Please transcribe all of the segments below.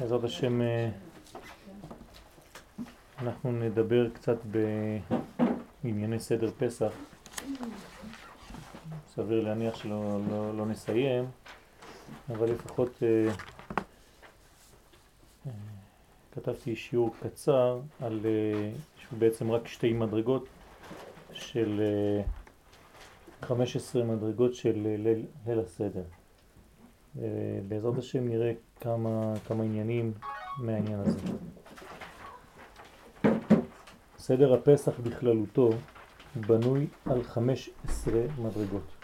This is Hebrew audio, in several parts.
בעזרת השם אנחנו נדבר קצת בענייני סדר פסח. סביר להניח שלא לא, לא נסיים, אבל לפחות אה, אה, כתבתי שיעור קצר על אה, שהוא בעצם רק שתי מדרגות של אה, 15 מדרגות של אה, ליל הסדר. בעזרת השם נראה כמה, כמה עניינים מהעניין הזה. סדר הפסח בכללותו בנוי על 15 מדרגות.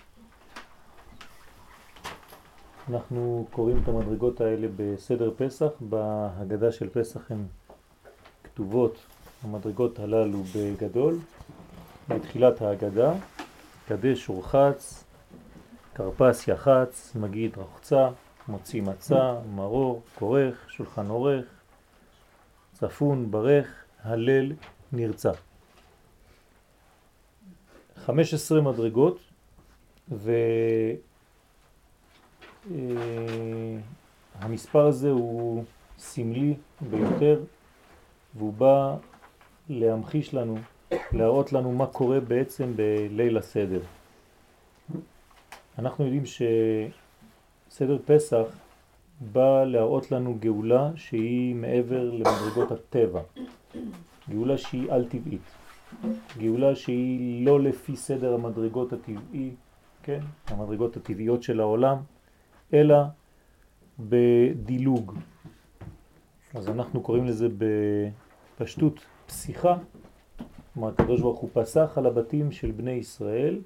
אנחנו קוראים את המדרגות האלה בסדר פסח, בהגדה של פסח הן כתובות המדרגות הללו בגדול, בתחילת ההגדה, קדש ורחץ, כרפס יחץ, מגיד רחצה, מוציא מצה, מרור, כורך, שולחן עורך, צפון, ברך, הלל, נרצה. 15 מדרגות והמספר אה, הזה הוא סמלי ביותר והוא בא להמחיש לנו, להראות לנו מה קורה בעצם בליל הסדר. אנחנו יודעים שסדר פסח בא להראות לנו גאולה שהיא מעבר למדרגות הטבע, גאולה שהיא על טבעית, גאולה שהיא לא לפי סדר המדרגות הטבעי, כן, המדרגות הטבעיות של העולם, אלא בדילוג. אז אנחנו קוראים לזה בפשטות פסיחה, כלומר הקדוש ברוך הוא פסח על הבתים של בני ישראל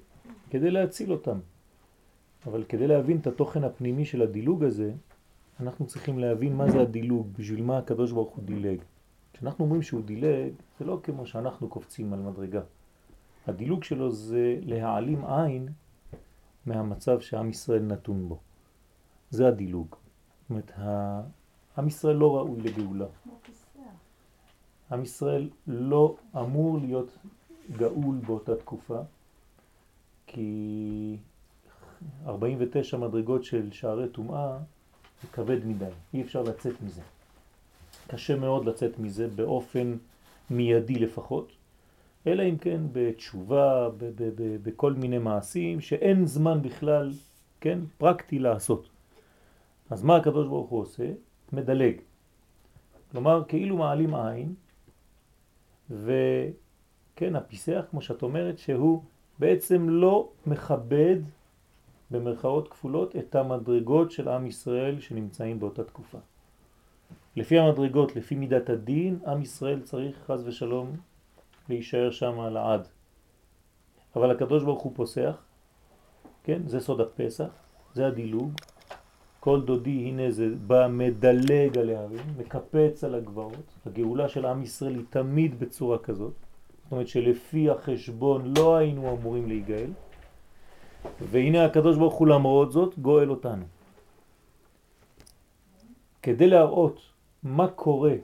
כדי להציל אותם. אבל כדי להבין את התוכן הפנימי של הדילוג הזה, אנחנו צריכים להבין מה זה הדילוג, בשביל מה הקדוש ברוך הוא דילג. כשאנחנו אומרים שהוא דילג, זה לא כמו שאנחנו קופצים על מדרגה. הדילוג שלו זה להעלים עין מהמצב שעם ישראל נתון בו. זה הדילוג. זאת אומרת, עם ישראל לא ראוי לגאולה. עם ישראל לא אמור להיות גאול באותה תקופה, כי 49 מדרגות של שערי טומאה זה כבד מדי, אי אפשר לצאת מזה. קשה מאוד לצאת מזה באופן מיידי לפחות, אלא אם כן בתשובה, בכל מיני מעשים שאין זמן בכלל, כן, פרקטי לעשות. אז מה הקדוש ברוך הוא עושה? מדלג. כלומר, כאילו מעלים עין, וכן, הפיסח, כמו שאת אומרת, שהוא בעצם לא מכבד במרכאות כפולות את המדרגות של עם ישראל שנמצאים באותה תקופה. לפי המדרגות, לפי מידת הדין, עם ישראל צריך חז ושלום להישאר שם לעד. אבל הקדוש ברוך הוא פוסח, כן, זה סוד הפסח, זה הדילוג. כל דודי, הנה זה בא מדלג על ההרים, מקפץ על הגבעות. הגאולה של עם ישראל היא תמיד בצורה כזאת. זאת אומרת שלפי החשבון לא היינו אמורים להיגאל, והנה הקדוש ברוך הוא למרות זאת גואל אותנו. כדי להראות מה קורה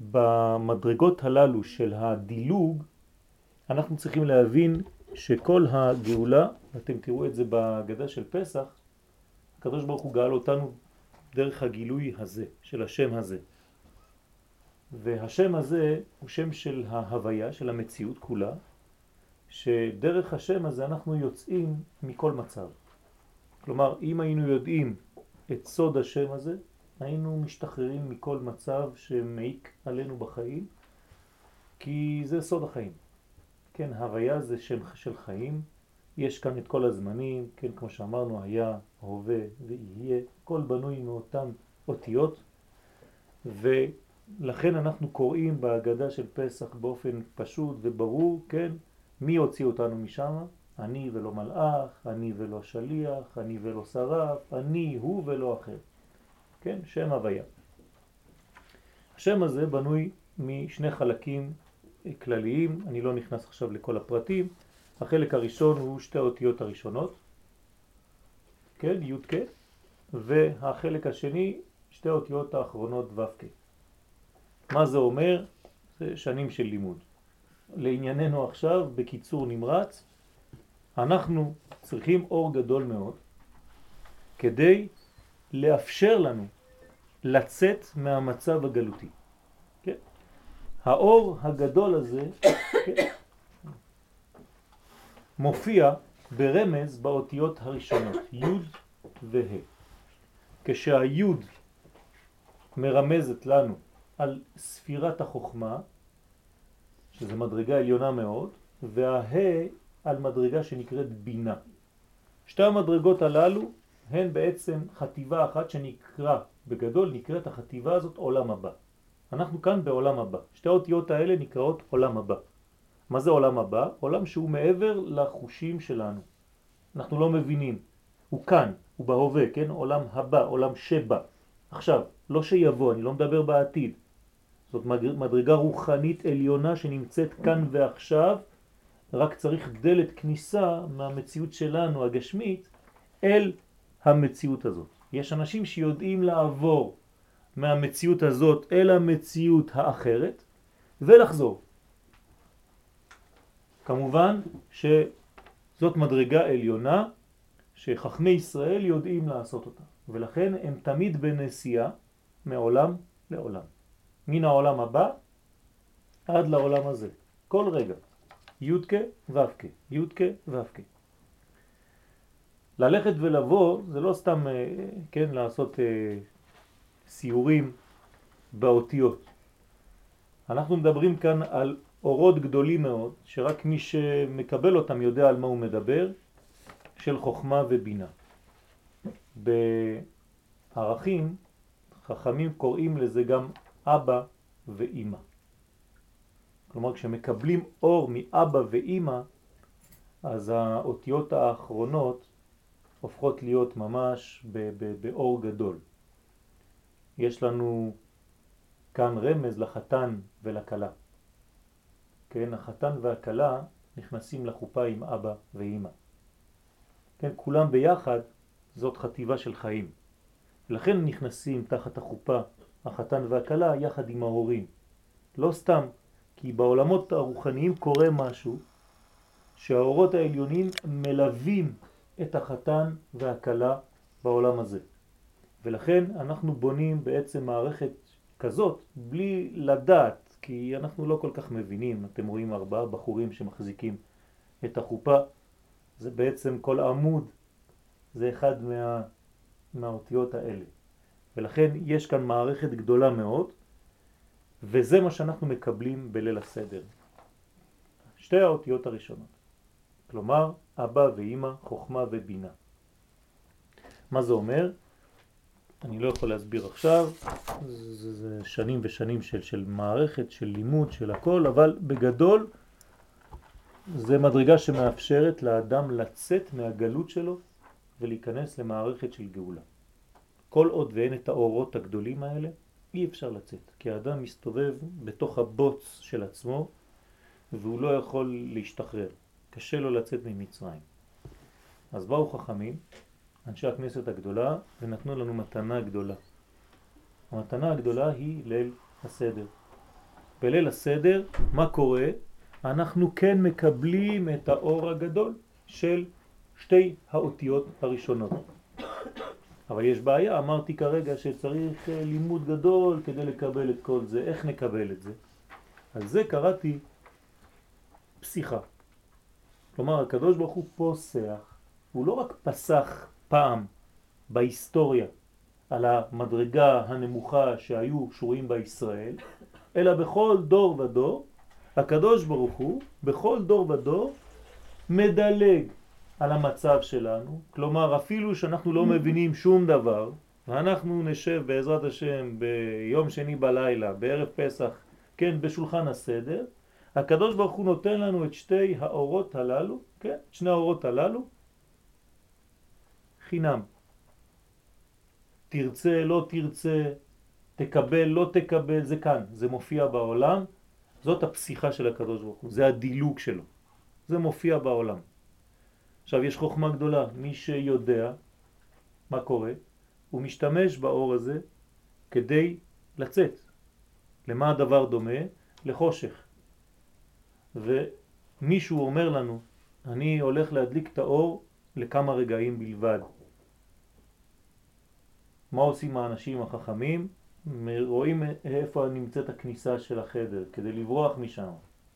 במדרגות הללו של הדילוג, אנחנו צריכים להבין שכל הגאולה, אתם תראו את זה בהגדה של פסח, הקדוש ברוך הוא גאל אותנו דרך הגילוי הזה, של השם הזה. והשם הזה הוא שם של ההוויה, של המציאות כולה, שדרך השם הזה אנחנו יוצאים מכל מצב. כלומר, אם היינו יודעים את סוד השם הזה, היינו משתחררים מכל מצב שמעיק עלינו בחיים, כי זה סוד החיים. כן, הוויה זה שם של חיים, יש כאן את כל הזמנים, כן, כמו שאמרנו, היה, הווה ויהיה, כל בנוי מאותן אותיות, ולכן אנחנו קוראים בהגדה של פסח באופן פשוט וברור, כן, מי הוציא אותנו משם? אני ולא מלאך, אני ולא שליח, אני ולא שרף, אני הוא ולא אחר. כן, שם הוויה. השם הזה בנוי משני חלקים כלליים, אני לא נכנס עכשיו לכל הפרטים. החלק הראשון הוא שתי האותיות הראשונות, כן, י' כ', והחלק השני שתי האותיות האחרונות ו' כ'. מה זה אומר? זה שנים של לימוד. לענייננו עכשיו, בקיצור נמרץ, אנחנו צריכים אור גדול מאוד כדי לאפשר לנו לצאת מהמצב הגלותי. כן? האור הגדול הזה כן, מופיע ברמז באותיות הראשונות, י' וה'. כשהיוד מרמזת לנו על ספירת החוכמה, שזה מדרגה עליונה מאוד, והה על מדרגה שנקראת בינה. שתי המדרגות הללו הן בעצם חטיבה אחת שנקרא, בגדול נקראת החטיבה הזאת עולם הבא. אנחנו כאן בעולם הבא. שתי האותיות האלה נקראות עולם הבא. מה זה עולם הבא? עולם שהוא מעבר לחושים שלנו. אנחנו לא מבינים. הוא כאן, הוא בהווה, כן? עולם הבא, עולם שבא. עכשיו, לא שיבוא, אני לא מדבר בעתיד. זאת מדרגה רוחנית עליונה שנמצאת כאן ועכשיו, רק צריך דלת כניסה מהמציאות שלנו הגשמית אל המציאות הזאת. יש אנשים שיודעים לעבור מהמציאות הזאת אל המציאות האחרת ולחזור. כמובן שזאת מדרגה עליונה שחכמי ישראל יודעים לעשות אותה, ולכן הם תמיד בנסיעה מעולם לעולם. מן העולם הבא עד לעולם הזה, כל רגע, יודקה ובקה, יודקה ובקה. ללכת ולבוא זה לא סתם, אה, כן, לעשות אה, סיורים באותיות. אנחנו מדברים כאן על אורות גדולים מאוד, שרק מי שמקבל אותם יודע על מה הוא מדבר, של חוכמה ובינה. בערכים, חכמים קוראים לזה גם אבא ואימא. כלומר, כשמקבלים אור מאבא ואימא, אז האותיות האחרונות הופכות להיות ממש באור גדול. יש לנו כאן רמז לחתן ולכלה. כן, החתן והכלה נכנסים לחופה עם אבא ואימא. כן, כולם ביחד זאת חטיבה של חיים. לכן נכנסים תחת החופה החתן והכלה יחד עם ההורים. לא סתם, כי בעולמות הרוחניים קורה משהו שהאורות העליונים מלווים את החתן והכלה בעולם הזה. ולכן אנחנו בונים בעצם מערכת כזאת בלי לדעת, כי אנחנו לא כל כך מבינים. אתם רואים ארבעה בחורים שמחזיקים את החופה, זה בעצם כל עמוד, זה אחד מה, מהאותיות האלה. ולכן יש כאן מערכת גדולה מאוד, וזה מה שאנחנו מקבלים בליל הסדר. שתי האותיות הראשונות. כלומר, אבא ואימא, חוכמה ובינה. מה זה אומר? אני לא יכול להסביר עכשיו, זה, זה שנים ושנים של, של מערכת, של לימוד, של הכל, אבל בגדול זה מדרגה שמאפשרת לאדם לצאת מהגלות שלו ולהיכנס למערכת של גאולה. כל עוד ואין את האורות הגדולים האלה, אי אפשר לצאת, כי האדם מסתובב בתוך הבוץ של עצמו והוא לא יכול להשתחרר. קשה לו לצאת ממצרים. אז באו חכמים, אנשי הכנסת הגדולה, ונתנו לנו מתנה גדולה. המתנה הגדולה היא ליל הסדר. בליל הסדר, מה קורה? אנחנו כן מקבלים את האור הגדול של שתי האותיות הראשונות. אבל יש בעיה, אמרתי כרגע שצריך אה, לימוד גדול כדי לקבל את כל זה. איך נקבל את זה? על זה קראתי פסיכה. כלומר, הקדוש ברוך הוא פוסח, הוא לא רק פסח פעם בהיסטוריה על המדרגה הנמוכה שהיו שורים בישראל, אלא בכל דור ודור, הקדוש ברוך הוא, בכל דור ודור, מדלג על המצב שלנו, כלומר אפילו שאנחנו לא מבינים שום דבר, ואנחנו נשב בעזרת השם ביום שני בלילה, בערב פסח, כן, בשולחן הסדר, הקדוש ברוך הוא נותן לנו את שתי האורות הללו, כן, שני האורות הללו, חינם. תרצה, לא תרצה, תקבל, לא תקבל, זה כאן, זה מופיע בעולם, זאת הפסיכה של הקדוש ברוך הוא, זה הדילוג שלו, זה מופיע בעולם. עכשיו יש חוכמה גדולה, מי שיודע מה קורה, הוא משתמש באור הזה כדי לצאת. למה הדבר דומה? לחושך. ומישהו אומר לנו, אני הולך להדליק את האור לכמה רגעים בלבד. מה עושים האנשים החכמים? רואים איפה נמצאת הכניסה של החדר, כדי לברוח משם,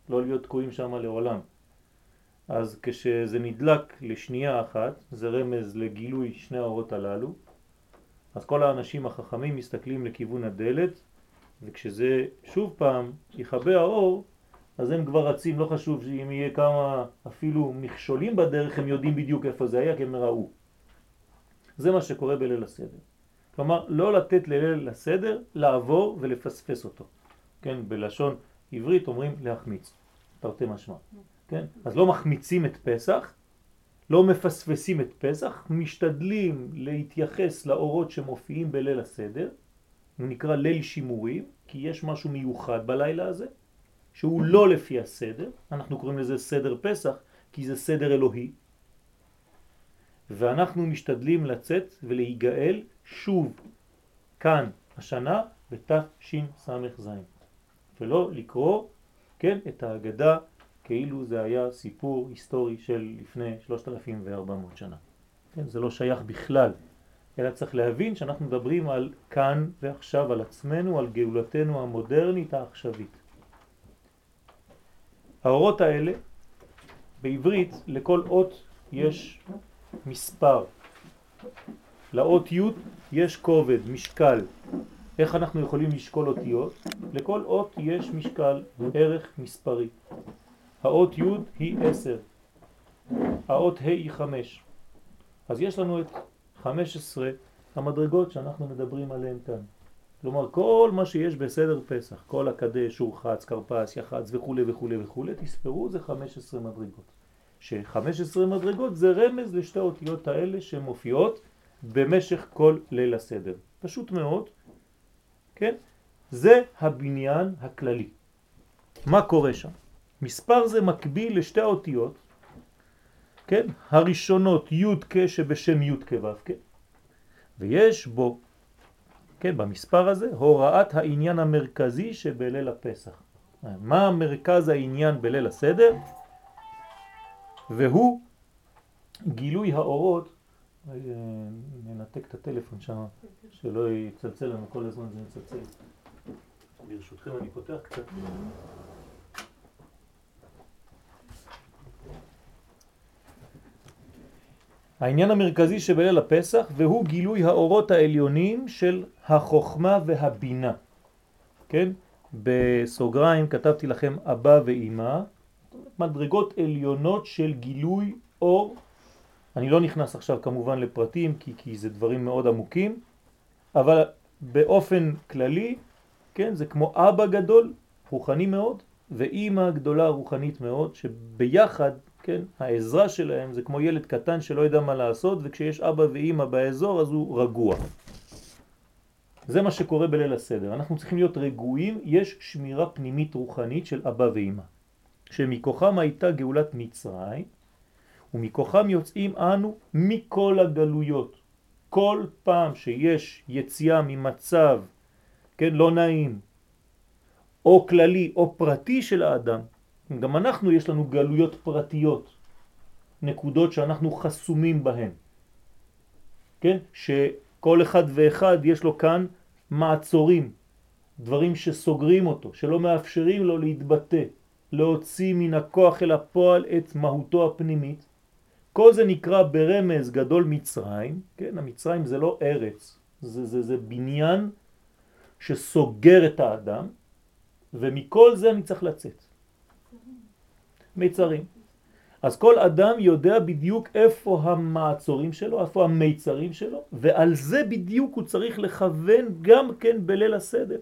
לא להיות תקועים שם לעולם. אז כשזה נדלק לשנייה אחת, זה רמז לגילוי שני האורות הללו, אז כל האנשים החכמים מסתכלים לכיוון הדלת, וכשזה שוב פעם יכבה האור, אז הם כבר רצים, לא חשוב שאם יהיה כמה אפילו מכשולים בדרך, הם יודעים בדיוק איפה זה היה, כי הם ראו. זה מה שקורה בליל הסדר. כלומר, לא לתת לליל הסדר לעבור ולפספס אותו. כן, בלשון עברית אומרים להחמיץ, תרתי משמע. כן? אז לא מחמיצים את פסח, לא מפספסים את פסח, משתדלים להתייחס לאורות שמופיעים בליל הסדר, הוא נקרא ליל שימורים, כי יש משהו מיוחד בלילה הזה, שהוא לא לפי הסדר, אנחנו קוראים לזה סדר פסח, כי זה סדר אלוהי, ואנחנו משתדלים לצאת ולהיגאל שוב כאן השנה בתשס"ז, ולא לקרוא, כן, את ההגדה כאילו זה היה סיפור היסטורי של לפני 3,400 שנה. כן, זה לא שייך בכלל, אלא צריך להבין שאנחנו מדברים על כאן ועכשיו, על עצמנו, על גאולתנו המודרנית העכשווית. האורות האלה, בעברית, לכל אות יש מספר. לאות י' יש כובד, משקל. איך אנחנו יכולים לשקול אותיות? לכל אות יש משקל, ערך מספרי. האות י' היא 10, האות ה' היא 5. אז יש לנו את 15 המדרגות שאנחנו מדברים עליהן כאן. כלומר, כל מה שיש בסדר פסח, כל הקדש, שורחץ, קרפס, יחץ וכו' וכו' וכו', תספרו זה 15 מדרגות. ש-15 מדרגות זה רמז לשתי האותיות האלה שמופיעות במשך כל ליל הסדר. פשוט מאוד, כן? זה הבניין הכללי. מה קורה שם? מספר זה מקביל לשתי האותיות, כן? הראשונות י' כ' שבשם י' כ' ו' כ', ויש בו, כן, במספר הזה, הוראת העניין המרכזי שבליל הפסח. מה מרכז העניין בליל הסדר? והוא גילוי האורות, אה, ננתק את הטלפון שם, שלא יצלצל לנו כל הזמן זה מצלצל. ברשותכם אני פותח קצת. העניין המרכזי שבליל הפסח והוא גילוי האורות העליונים של החוכמה והבינה. כן? בסוגריים כתבתי לכם אבא ואימא, מדרגות עליונות של גילוי אור. אני לא נכנס עכשיו כמובן לפרטים כי, כי זה דברים מאוד עמוקים, אבל באופן כללי, כן, זה כמו אבא גדול, רוחני מאוד, ואימא גדולה רוחנית מאוד, שביחד כן? העזרה שלהם זה כמו ילד קטן שלא יודע מה לעשות, וכשיש אבא ואימא באזור אז הוא רגוע. זה מה שקורה בליל הסדר. אנחנו צריכים להיות רגועים, יש שמירה פנימית רוחנית של אבא ואימא, שמכוחם הייתה גאולת מצרים, ומכוחם יוצאים אנו מכל הגלויות. כל פעם שיש יציאה ממצב, כן, לא נעים, או כללי או פרטי של האדם, גם אנחנו יש לנו גלויות פרטיות, נקודות שאנחנו חסומים בהן. כן? שכל אחד ואחד יש לו כאן מעצורים, דברים שסוגרים אותו, שלא מאפשרים לו להתבטא, להוציא מן הכוח אל הפועל את מהותו הפנימית. כל זה נקרא ברמז גדול מצרים, כן? המצרים זה לא ארץ, זה, זה, זה בניין שסוגר את האדם, ומכל זה אני צריך לצאת. מיצרים. אז כל אדם יודע בדיוק איפה המעצורים שלו, איפה המיצרים שלו, ועל זה בדיוק הוא צריך לכוון גם כן בליל הסדר.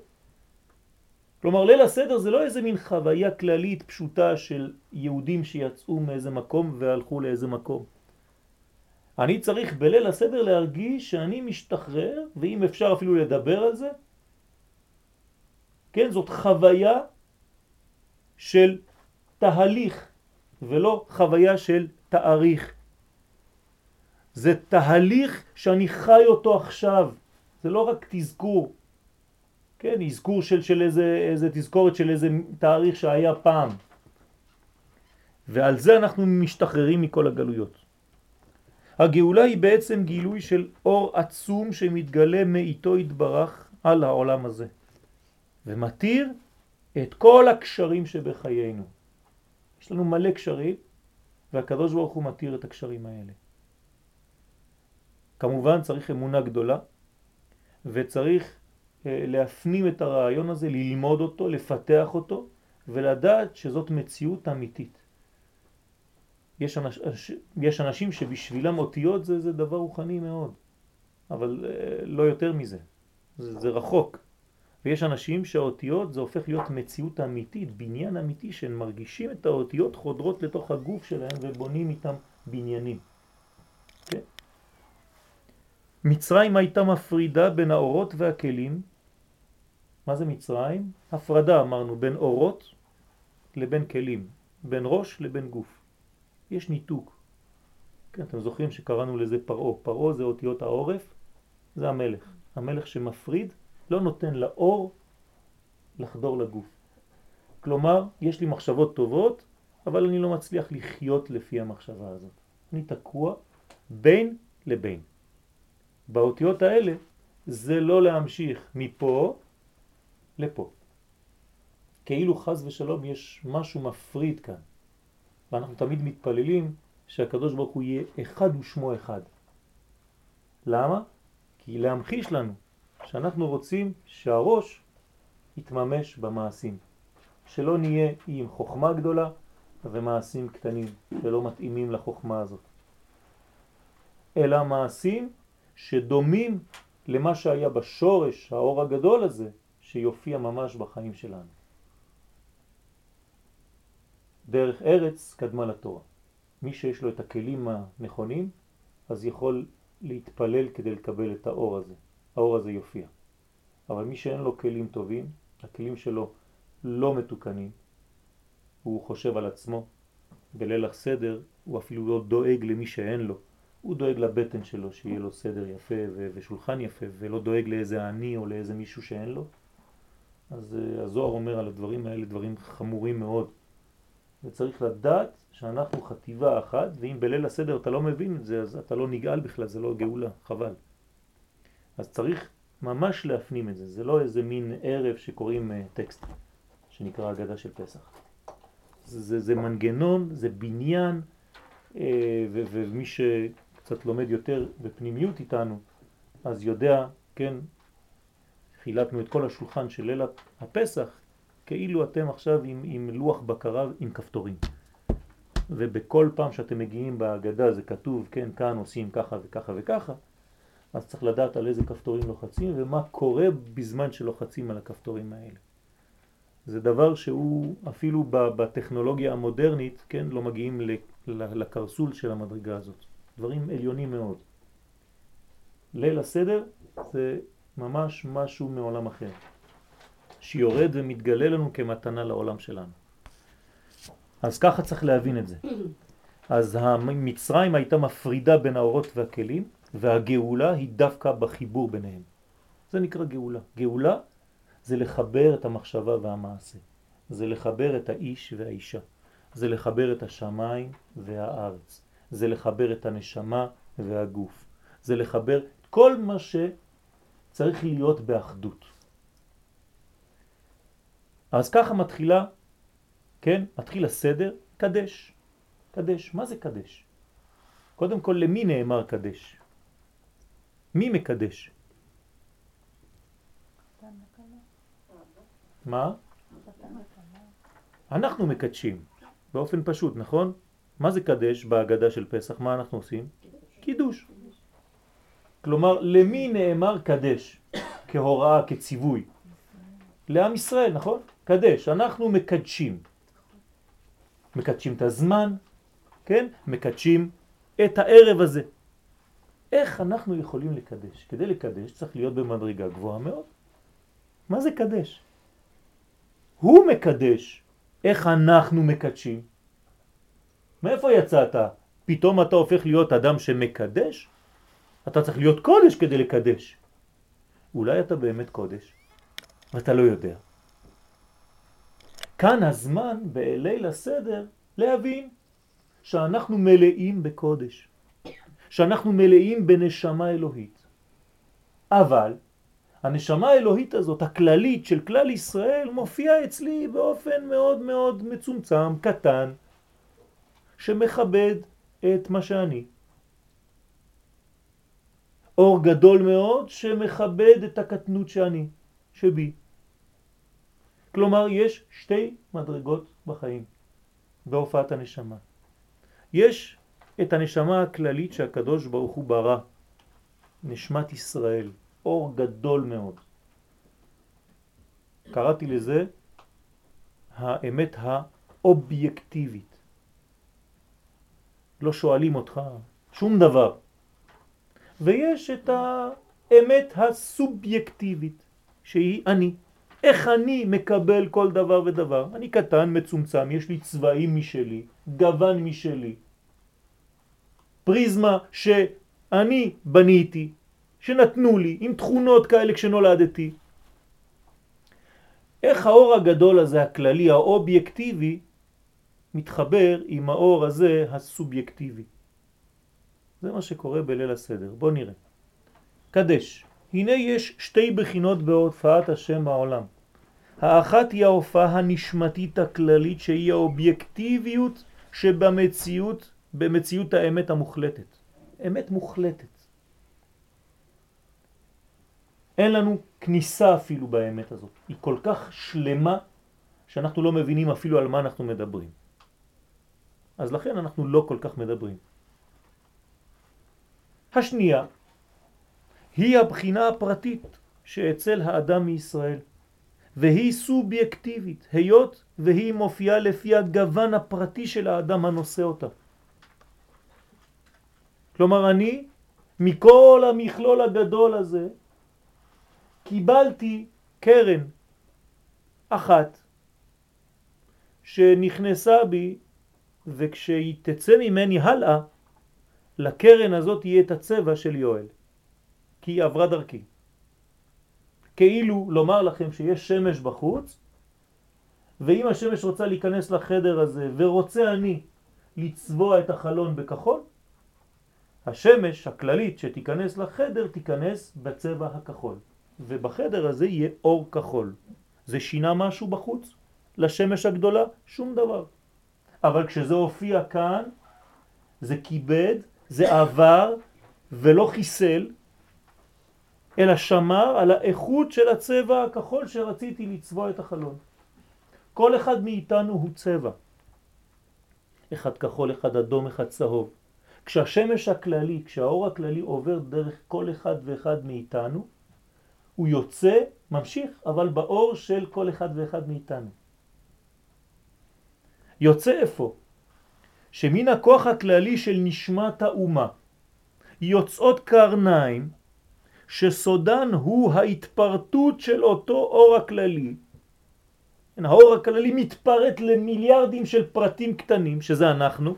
כלומר, ליל הסדר זה לא איזה מין חוויה כללית פשוטה של יהודים שיצאו מאיזה מקום והלכו לאיזה מקום. אני צריך בליל הסדר להרגיש שאני משתחרר, ואם אפשר אפילו לדבר על זה, כן, זאת חוויה של תהליך ולא חוויה של תאריך. זה תהליך שאני חי אותו עכשיו, זה לא רק תזכור, כן, אזכור של, של איזה, איזה תזכורת של איזה תאריך שהיה פעם. ועל זה אנחנו משתחררים מכל הגלויות. הגאולה היא בעצם גילוי של אור עצום שמתגלה מאיתו התברך על העולם הזה ומתיר את כל הקשרים שבחיינו. לנו מלא קשרים והקדוש ברוך הוא מתיר את הקשרים האלה. כמובן צריך אמונה גדולה וצריך אה, להפנים את הרעיון הזה, ללמוד אותו, לפתח אותו ולדעת שזאת מציאות אמיתית. יש, אנש, יש אנשים שבשבילם אותיות זה, זה דבר רוחני מאוד, אבל אה, לא יותר מזה, זה, זה רחוק. ויש אנשים שהאותיות זה הופך להיות מציאות אמיתית, בניין אמיתי, שהם מרגישים את האותיות חודרות לתוך הגוף שלהם ובונים איתם בניינים. כן? מצרים הייתה מפרידה בין האורות והכלים. מה זה מצרים? הפרדה אמרנו בין אורות לבין כלים, בין ראש לבין גוף. יש ניתוק. כן, אתם זוכרים שקראנו לזה פרעו. פרעו זה אותיות העורף, זה המלך. המלך שמפריד לא נותן לאור לחדור לגוף. כלומר, יש לי מחשבות טובות, אבל אני לא מצליח לחיות לפי המחשבה הזאת. אני תקוע בין לבין. באותיות האלה זה לא להמשיך מפה לפה. כאילו חז ושלום יש משהו מפריד כאן. ואנחנו תמיד מתפללים שהקדוש ברוך הוא יהיה אחד ושמו אחד. למה? כי להמחיש לנו שאנחנו רוצים שהראש יתממש במעשים. שלא נהיה עם חוכמה גדולה ומעשים קטנים שלא מתאימים לחוכמה הזאת. אלא מעשים שדומים למה שהיה בשורש, האור הגדול הזה, שיופיע ממש בחיים שלנו. דרך ארץ קדמה לתורה. מי שיש לו את הכלים הנכונים, אז יכול להתפלל כדי לקבל את האור הזה. האור הזה יופיע. אבל מי שאין לו כלים טובים, הכלים שלו לא מתוקנים, הוא חושב על עצמו, בליל הסדר הוא אפילו לא דואג למי שאין לו, הוא דואג לבטן שלו שיהיה לו סדר יפה ושולחן יפה, ולא דואג לאיזה עני או לאיזה מישהו שאין לו. אז uh, הזוהר אומר על הדברים האלה דברים חמורים מאוד. וצריך לדעת שאנחנו חטיבה אחת, ואם בליל הסדר אתה לא מבין את זה, אז אתה לא נגאל בכלל, זה לא גאולה, חבל. אז צריך ממש להפנים את זה, זה לא איזה מין ערב שקוראים uh, טקסט, שנקרא אגדה של פסח. זה, זה, זה מנגנון, זה בניין, uh, ומי שקצת לומד יותר בפנימיות איתנו, אז יודע, כן, חילקנו את כל השולחן של ליל הפסח, כאילו אתם עכשיו עם, עם לוח בקרה עם כפתורים. ובכל פעם שאתם מגיעים בהגדה זה כתוב, כן, כאן עושים ככה וככה וככה, אז צריך לדעת על איזה כפתורים לוחצים ומה קורה בזמן שלוחצים על הכפתורים האלה. זה דבר שהוא אפילו בטכנולוגיה המודרנית, כן, לא מגיעים לקרסול של המדרגה הזאת. דברים עליונים מאוד. ליל הסדר זה ממש משהו מעולם אחר. שיורד ומתגלה לנו כמתנה לעולם שלנו. אז ככה צריך להבין את זה. אז המצרים הייתה מפרידה בין האורות והכלים, והגאולה היא דווקא בחיבור ביניהם. זה נקרא גאולה. גאולה זה לחבר את המחשבה והמעשה. זה לחבר את האיש והאישה. זה לחבר את השמיים והארץ. זה לחבר את הנשמה והגוף. זה לחבר כל מה שצריך להיות באחדות. אז ככה מתחילה, כן, מתחיל הסדר, קדש. קדש, מה זה קדש? קודם כל, למי נאמר קדש? מי מקדש? מה? אנחנו מקדשים, באופן פשוט, נכון? מה זה קדש בהגדה של פסח? מה אנחנו עושים? קידוש. כלומר, למי נאמר קדש? כהוראה, כציווי? לעם ישראל, נכון? קדש, אנחנו מקדשים. מקדשים את הזמן, כן? מקדשים את הערב הזה. איך אנחנו יכולים לקדש? כדי לקדש צריך להיות במדרגה גבוהה מאוד. מה זה קדש? הוא מקדש. איך אנחנו מקדשים? מאיפה יצאת? פתאום אתה הופך להיות אדם שמקדש? אתה צריך להיות קודש כדי לקדש. אולי אתה באמת קודש, ואתה לא יודע. כאן הזמן בליל הסדר להבין שאנחנו מלאים בקודש, שאנחנו מלאים בנשמה אלוהית. אבל הנשמה האלוהית הזאת, הכללית של כלל ישראל, מופיעה אצלי באופן מאוד מאוד מצומצם, קטן, שמכבד את מה שאני. אור גדול מאוד שמכבד את הקטנות שאני, שבי. כלומר, יש שתי מדרגות בחיים, בהופעת הנשמה. יש את הנשמה הכללית שהקדוש ברוך הוא ברא, נשמת ישראל, אור גדול מאוד. קראתי לזה האמת האובייקטיבית. לא שואלים אותך שום דבר. ויש את האמת הסובייקטיבית, שהיא אני. איך אני מקבל כל דבר ודבר? אני קטן, מצומצם, יש לי צבעים משלי, גוון משלי, פריזמה שאני בניתי, שנתנו לי, עם תכונות כאלה כשנולדתי. איך האור הגדול הזה, הכללי, האובייקטיבי, מתחבר עם האור הזה, הסובייקטיבי. זה מה שקורה בליל הסדר. בוא נראה. קדש. הנה יש שתי בחינות בהופעת השם בעולם. האחת היא ההופעה הנשמתית הכללית שהיא האובייקטיביות שבמציאות, במציאות האמת המוחלטת. אמת מוחלטת. אין לנו כניסה אפילו באמת הזאת. היא כל כך שלמה שאנחנו לא מבינים אפילו על מה אנחנו מדברים. אז לכן אנחנו לא כל כך מדברים. השנייה היא הבחינה הפרטית שאצל האדם מישראל, והיא סובייקטיבית, היות והיא מופיעה לפי הגוון הפרטי של האדם הנושא אותה. כלומר אני, מכל המכלול הגדול הזה, קיבלתי קרן אחת שנכנסה בי וכשהיא תצא ממני הלאה לקרן הזאת יהיה את הצבע של יואל כי היא עברה דרכי. כאילו לומר לכם שיש שמש בחוץ ואם השמש רוצה להיכנס לחדר הזה ורוצה אני לצבוע את החלון בכחול השמש הכללית שתיכנס לחדר תיכנס בצבע הכחול ובחדר הזה יהיה אור כחול. זה שינה משהו בחוץ? לשמש הגדולה? שום דבר. אבל כשזה הופיע כאן, זה כיבד, זה עבר ולא חיסל, אלא שמר על האיכות של הצבע הכחול שרציתי לצבוע את החלון. כל אחד מאיתנו הוא צבע. אחד כחול, אחד אדום, אחד צהוב. כשהשמש הכללי, כשהאור הכללי עובר דרך כל אחד ואחד מאיתנו, הוא יוצא, ממשיך, אבל באור של כל אחד ואחד מאיתנו. יוצא איפה? שמן הכוח הכללי של נשמת האומה יוצאות קרניים שסודן הוא ההתפרטות של אותו אור הכללי. האור הכללי מתפרט למיליארדים של פרטים קטנים, שזה אנחנו,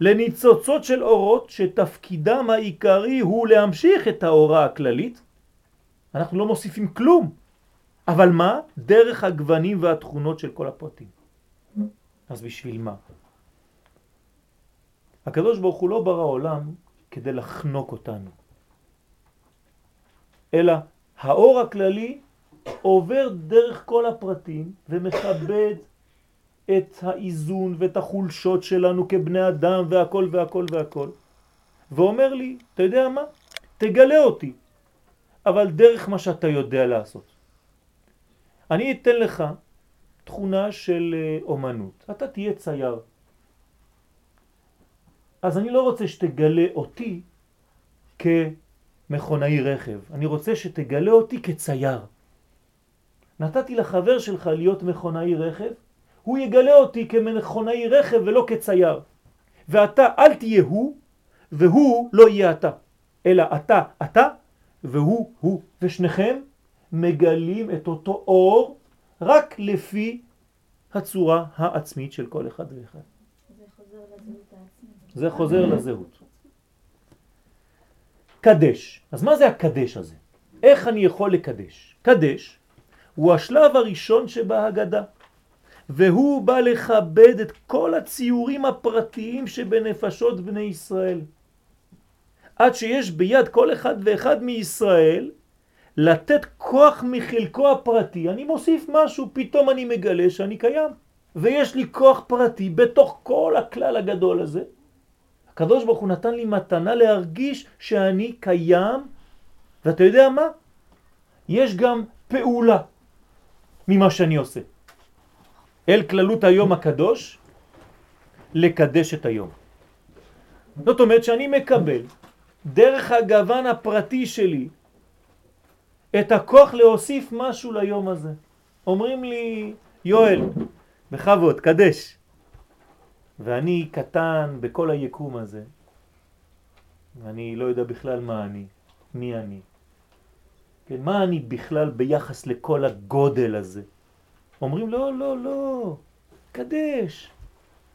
לניצוצות של אורות שתפקידם העיקרי הוא להמשיך את האורה הכללית אנחנו לא מוסיפים כלום. אבל מה? דרך הגוונים והתכונות של כל הפרטים. אז בשביל מה? הקדוש ברוך הוא לא ברא עולם כדי לחנוק אותנו, אלא האור הכללי עובר דרך כל הפרטים ומכבד את האיזון ואת החולשות שלנו כבני אדם והכל והכל והכל ואומר לי, אתה יודע מה? תגלה אותי. אבל דרך מה שאתה יודע לעשות. אני אתן לך תכונה של אה, אומנות. אתה תהיה צייר. אז אני לא רוצה שתגלה אותי כמכונאי רכב, אני רוצה שתגלה אותי כצייר. נתתי לחבר שלך להיות מכונאי רכב, הוא יגלה אותי כמכונאי רכב ולא כצייר. ואתה אל תהיה הוא, והוא לא יהיה אתה, אלא אתה אתה והוא הוא, ושניכם מגלים את אותו אור רק לפי הצורה העצמית של כל אחד ואחד. זה חוזר לזהות העצמית. זה חוזר לזהות. קדש. אז מה זה הקדש הזה? איך אני יכול לקדש? קדש הוא השלב הראשון שבהגדה, והוא בא לכבד את כל הציורים הפרטיים שבנפשות בני ישראל. עד שיש ביד כל אחד ואחד מישראל לתת כוח מחלקו הפרטי. אני מוסיף משהו, פתאום אני מגלה שאני קיים. ויש לי כוח פרטי בתוך כל הכלל הגדול הזה. הקדוש ברוך הוא נתן לי מתנה להרגיש שאני קיים, ואתה יודע מה? יש גם פעולה ממה שאני עושה. אל כללות היום הקדוש, לקדש את היום. זאת אומרת שאני מקבל דרך הגוון הפרטי שלי את הכוח להוסיף משהו ליום הזה. אומרים לי, יואל, בכבוד, קדש. ואני קטן בכל היקום הזה, ואני לא יודע בכלל מה אני, מי אני. כן, מה אני בכלל ביחס לכל הגודל הזה? אומרים לא, לא, לא, קדש,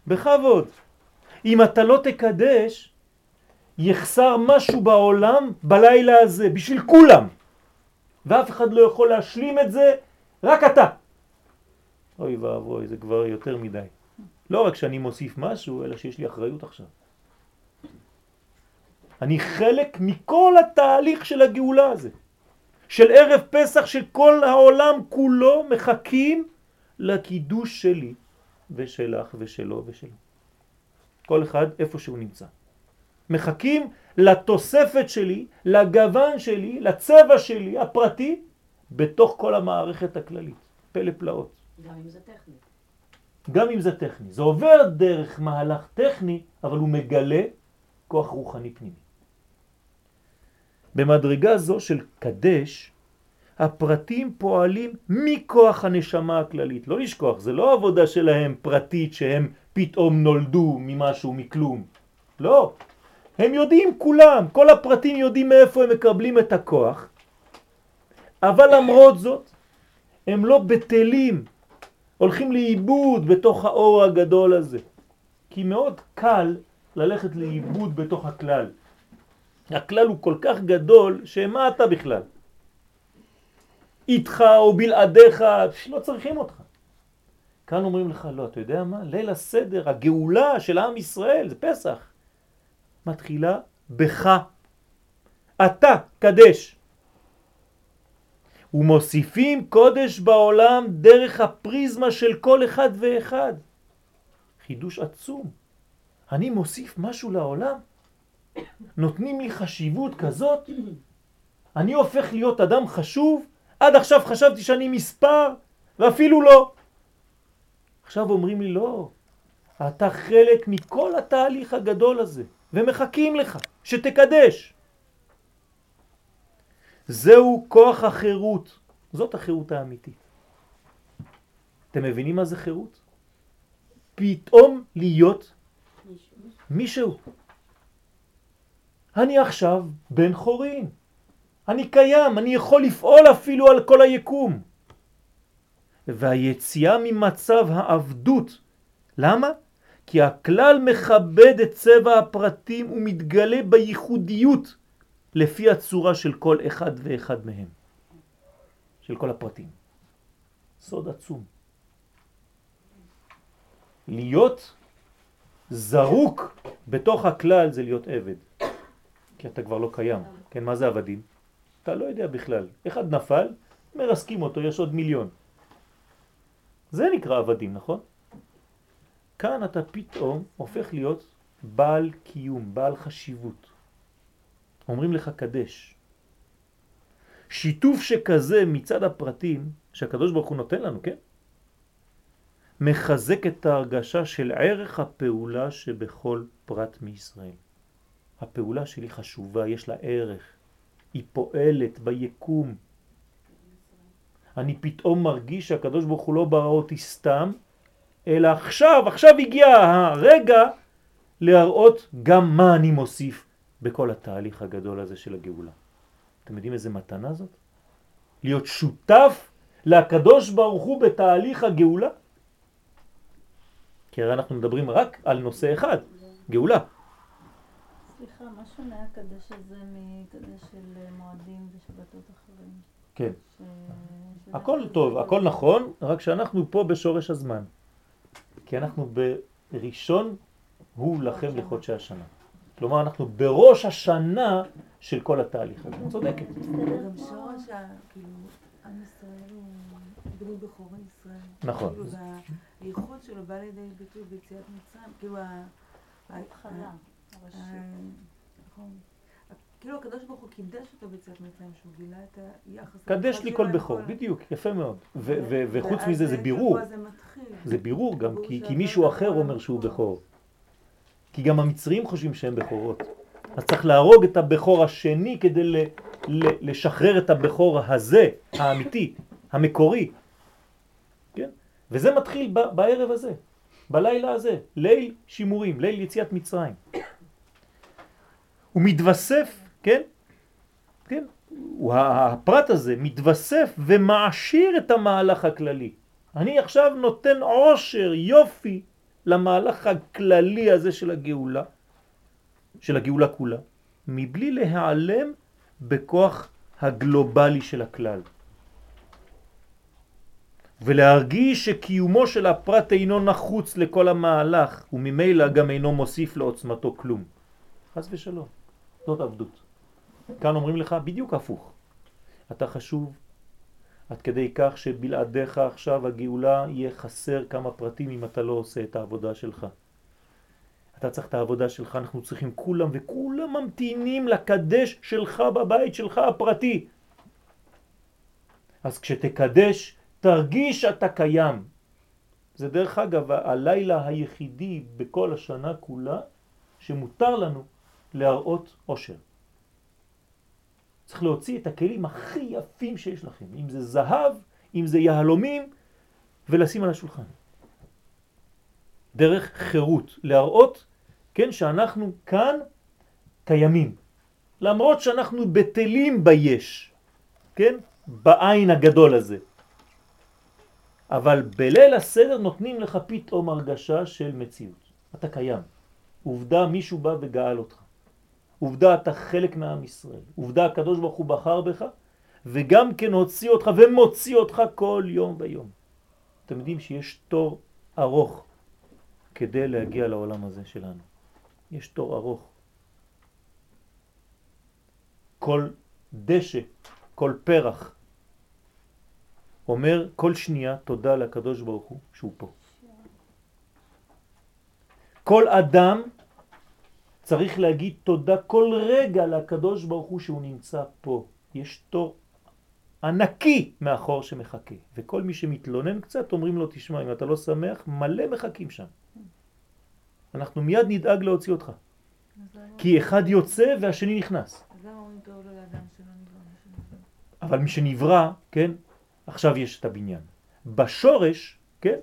בכבוד. אם אתה לא תקדש, יחסר משהו בעולם בלילה הזה, בשביל כולם. ואף אחד לא יכול להשלים את זה, רק אתה. אוי ואבוי, זה כבר יותר מדי. לא רק שאני מוסיף משהו, אלא שיש לי אחריות עכשיו. אני חלק מכל התהליך של הגאולה הזה. של ערב פסח שכל העולם כולו מחכים לקידוש שלי ושלך ושלו ושלו. כל אחד איפה שהוא נמצא. מחכים לתוספת שלי, לגוון שלי, לצבע שלי, הפרטי, בתוך כל המערכת הכללית. פלא פלאות. גם אם זה טכני. גם אם זה טכני. זה עובר דרך מהלך טכני, אבל הוא מגלה כוח רוחני פנימי. במדרגה זו של קדש, הפרטים פועלים מכוח הנשמה הכללית. לא לשכוח, זה לא עבודה שלהם פרטית שהם פתאום נולדו ממשהו, מכלום. לא. הם יודעים כולם, כל הפרטים יודעים מאיפה הם מקבלים את הכוח, אבל למרות זאת, הם לא בטלים, הולכים לאיבוד בתוך האור הגדול הזה. כי מאוד קל ללכת לאיבוד בתוך הכלל. הכלל הוא כל כך גדול, שמה אתה בכלל? איתך או בלעדיך, לא צריכים אותך. כאן אומרים לך, לא, אתה יודע מה? ליל הסדר, הגאולה של עם ישראל, זה פסח, מתחילה בך. אתה קדש. ומוסיפים קודש בעולם דרך הפריזמה של כל אחד ואחד. חידוש עצום. אני מוסיף משהו לעולם? נותנים לי חשיבות כזאת? אני הופך להיות אדם חשוב? עד עכשיו חשבתי שאני מספר, ואפילו לא. עכשיו אומרים לי לא, אתה חלק מכל התהליך הגדול הזה, ומחכים לך שתקדש. זהו כוח החירות. זאת החירות האמיתית. אתם מבינים מה זה חירות? פתאום להיות מישהו. אני עכשיו בן חורין. אני קיים, אני יכול לפעול אפילו על כל היקום. והיציאה ממצב העבדות, למה? כי הכלל מכבד את צבע הפרטים ומתגלה בייחודיות לפי הצורה של כל אחד ואחד מהם, של כל הפרטים. סוד עצום. להיות זרוק בתוך הכלל זה להיות עבד, כי אתה כבר לא קיים. כן, מה זה עבדים? אתה לא יודע בכלל. אחד נפל, מרסקים אותו, יש עוד מיליון. זה נקרא עבדים, נכון? כאן אתה פתאום הופך להיות בעל קיום, בעל חשיבות. אומרים לך קדש. שיתוף שכזה מצד הפרטים, שהקדוש ברוך הוא נותן לנו, כן? מחזק את ההרגשה של ערך הפעולה שבכל פרט מישראל. הפעולה שלי חשובה, יש לה ערך, היא פועלת ביקום. אני פתאום מרגיש שהקדוש ברוך הוא לא ברא אותי סתם, אלא עכשיו, עכשיו הגיע הרגע להראות גם מה אני מוסיף בכל התהליך הגדול הזה של הגאולה. אתם יודעים איזה מתנה זאת? להיות שותף לקדוש ברוך הוא בתהליך הגאולה? כי הרי אנחנו מדברים רק על נושא אחד, גאולה. סליחה, מה שונה הקדש הזה מקדש של מועדים ושבתות אחרים? כן. ש... הכל טוב, הכל נכון, רק שאנחנו פה בשורש הזמן. כי אנחנו בראשון הוא לכם לחודשי השנה. כלומר, אנחנו בראש השנה של כל התהליך הזה. צודקת. גם שורש, כאילו, עם ישראל הוא דמות בכורי ישראל. נכון. כאילו, והייחוד שלו בא לידי ביטוי ביציאת מצרים. כאילו, ההתחלה. כאילו הקדוש ברוך הוא קידש אותו ביציאת מצרים, שהוא גילה את היחס. קדש לי כל בכור, בדיוק, יפה מאוד. וחוץ מזה זה בירור. זה בירור גם, כי מישהו אחר אומר שהוא בכור. כי גם המצרים חושבים שהם בכורות. אז צריך להרוג את הבכור השני כדי לשחרר את הבכור הזה, האמיתי, המקורי. כן? וזה מתחיל בערב הזה, בלילה הזה, ליל שימורים, ליל יציאת מצרים. הוא מתווסף, כן? כן? הפרט הזה מתווסף ומעשיר את המהלך הכללי. אני עכשיו נותן עושר, יופי, למהלך הכללי הזה של הגאולה, של הגאולה כולה, מבלי להיעלם בכוח הגלובלי של הכלל. ולהרגיש שקיומו של הפרט אינו נחוץ לכל המהלך, וממילא גם אינו מוסיף לעוצמתו כלום. חס ושלום. זאת עבדות. כאן אומרים לך בדיוק הפוך. אתה חשוב עד כדי כך שבלעדיך עכשיו הגאולה יהיה חסר כמה פרטים אם אתה לא עושה את העבודה שלך. אתה צריך את העבודה שלך, אנחנו צריכים כולם וכולם ממתינים לקדש שלך בבית שלך הפרטי. אז כשתקדש, תרגיש שאתה קיים. זה דרך אגב הלילה היחידי בכל השנה כולה שמותר לנו להראות עושר. צריך להוציא את הכלים הכי יפים שיש לכם, אם זה זהב, אם זה יהלומים, ולשים על השולחן. דרך חירות, להראות, כן, שאנחנו כאן קיימים. למרות שאנחנו בטלים ביש, כן, בעין הגדול הזה. אבל בליל הסדר נותנים לך פתאום הרגשה של מציאות. אתה קיים. עובדה, מישהו בא וגאל אותך. עובדה אתה חלק מעם ישראל, עובדה הקדוש ברוך הוא בחר בך וגם כן הוציא אותך ומוציא אותך כל יום ויום. אתם יודעים שיש תור ארוך כדי להגיע לעולם הזה שלנו. יש תור ארוך. כל דשא, כל פרח, אומר כל שנייה תודה לקדוש ברוך הוא שהוא פה. כל אדם צריך להגיד תודה כל רגע לקדוש ברוך הוא שהוא נמצא פה. יש תור ענקי מאחור שמחכה. וכל מי שמתלונן קצת אומרים לו, תשמע, אם אתה לא שמח, מלא מחכים שם. אנחנו מיד נדאג להוציא אותך. כי אחד יוצא והשני נכנס. אבל מי שנברא, כן, עכשיו יש את הבניין. בשורש, כן,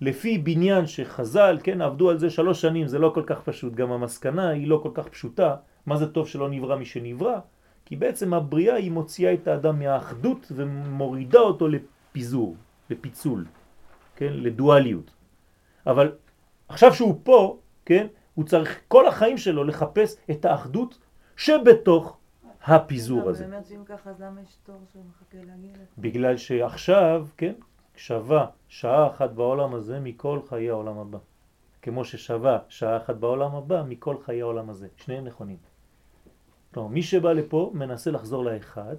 לפי בניין שחז"ל, כן, עבדו על זה שלוש שנים, זה לא כל כך פשוט, גם המסקנה היא לא כל כך פשוטה, מה זה טוב שלא נברא מי שנברא? כי בעצם הבריאה היא מוציאה את האדם מהאחדות ומורידה אותו לפיזור, לפיצול, כן, לדואליות. אבל עכשיו שהוא פה, כן, הוא צריך כל החיים שלו לחפש את האחדות שבתוך הפיזור הזה. באמת, אם ככה, אז למה יש תור שמחכה להגיע? בגלל שעכשיו, כן, שווה שעה אחת בעולם הזה מכל חיי העולם הבא. כמו ששווה שעה אחת בעולם הבא מכל חיי העולם הזה. שניהם נכונים. כלומר, מי שבא לפה מנסה לחזור לאחד,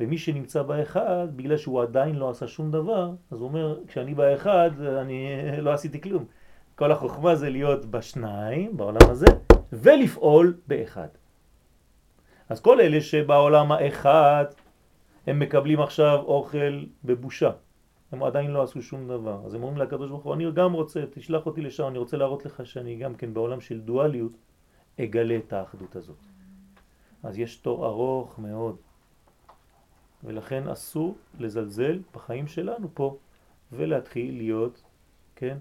ומי שנמצא באחד, בגלל שהוא עדיין לא עשה שום דבר, אז הוא אומר, כשאני באחד, אני לא עשיתי כלום. כל החוכמה זה להיות בשניים, בעולם הזה, ולפעול באחד. אז כל אלה שבעולם האחד, הם מקבלים עכשיו אוכל בבושה. הם עדיין לא עשו שום דבר. אז הם אומרים לקדוש ברוך הוא, אני גם רוצה, תשלח אותי לשם, אני רוצה להראות לך שאני גם כן בעולם של דואליות אגלה את האחדות הזאת. אז יש תור ארוך מאוד, ולכן אסור לזלזל בחיים שלנו פה, ולהתחיל להיות, כן,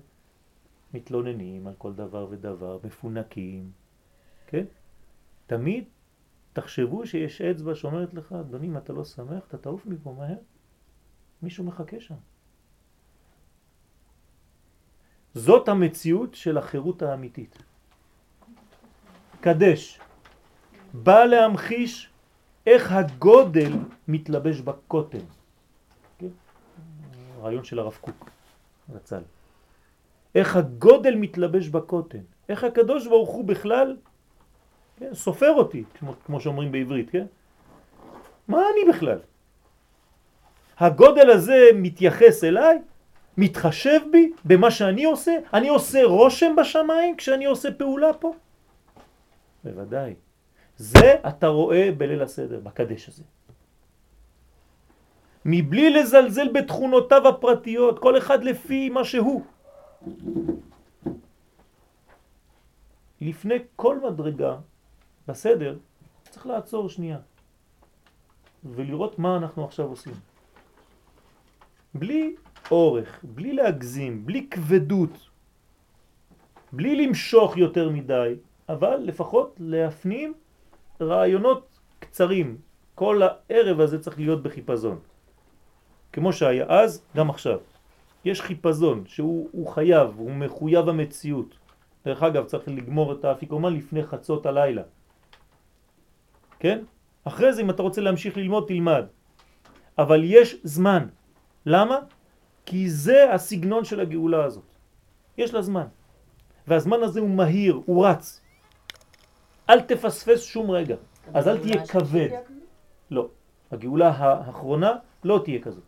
מתלוננים על כל דבר ודבר, מפונקים, כן? תמיד תחשבו שיש אצבע שאומרת לך, אדוני, אם אתה לא שמח, אתה תעוף מפה מהר. מישהו מחכה שם. זאת המציאות של החירות האמיתית. קדש בא להמחיש איך הגודל מתלבש בקוטן. כן? רעיון של הרב קוק, רצל. איך הגודל מתלבש בקוטן. איך הקדוש ברוך הוא בכלל כן? סופר אותי, כמו, כמו שאומרים בעברית, כן? מה אני בכלל? הגודל הזה מתייחס אליי, מתחשב בי, במה שאני עושה? אני עושה רושם בשמיים כשאני עושה פעולה פה? בוודאי. זה אתה רואה בליל הסדר, בקדש הזה. מבלי לזלזל בתכונותיו הפרטיות, כל אחד לפי מה שהוא. לפני כל מדרגה בסדר, צריך לעצור שנייה ולראות מה אנחנו עכשיו עושים. בלי אורך, בלי להגזים, בלי כבדות, בלי למשוך יותר מדי, אבל לפחות להפנים רעיונות קצרים. כל הערב הזה צריך להיות בחיפזון. כמו שהיה אז, גם עכשיו. יש חיפזון שהוא חייב, הוא מחויב המציאות. דרך אגב, צריך לגמור את האפיקומן לפני חצות הלילה. כן? אחרי זה, אם אתה רוצה להמשיך ללמוד, תלמד. אבל יש זמן. למה? כי זה הסגנון של הגאולה הזאת. יש לה זמן. והזמן הזה הוא מהיר, הוא רץ. אל תפספס שום רגע. אז אל תהיה כבד. לא. הגאולה האחרונה לא תהיה כזאת.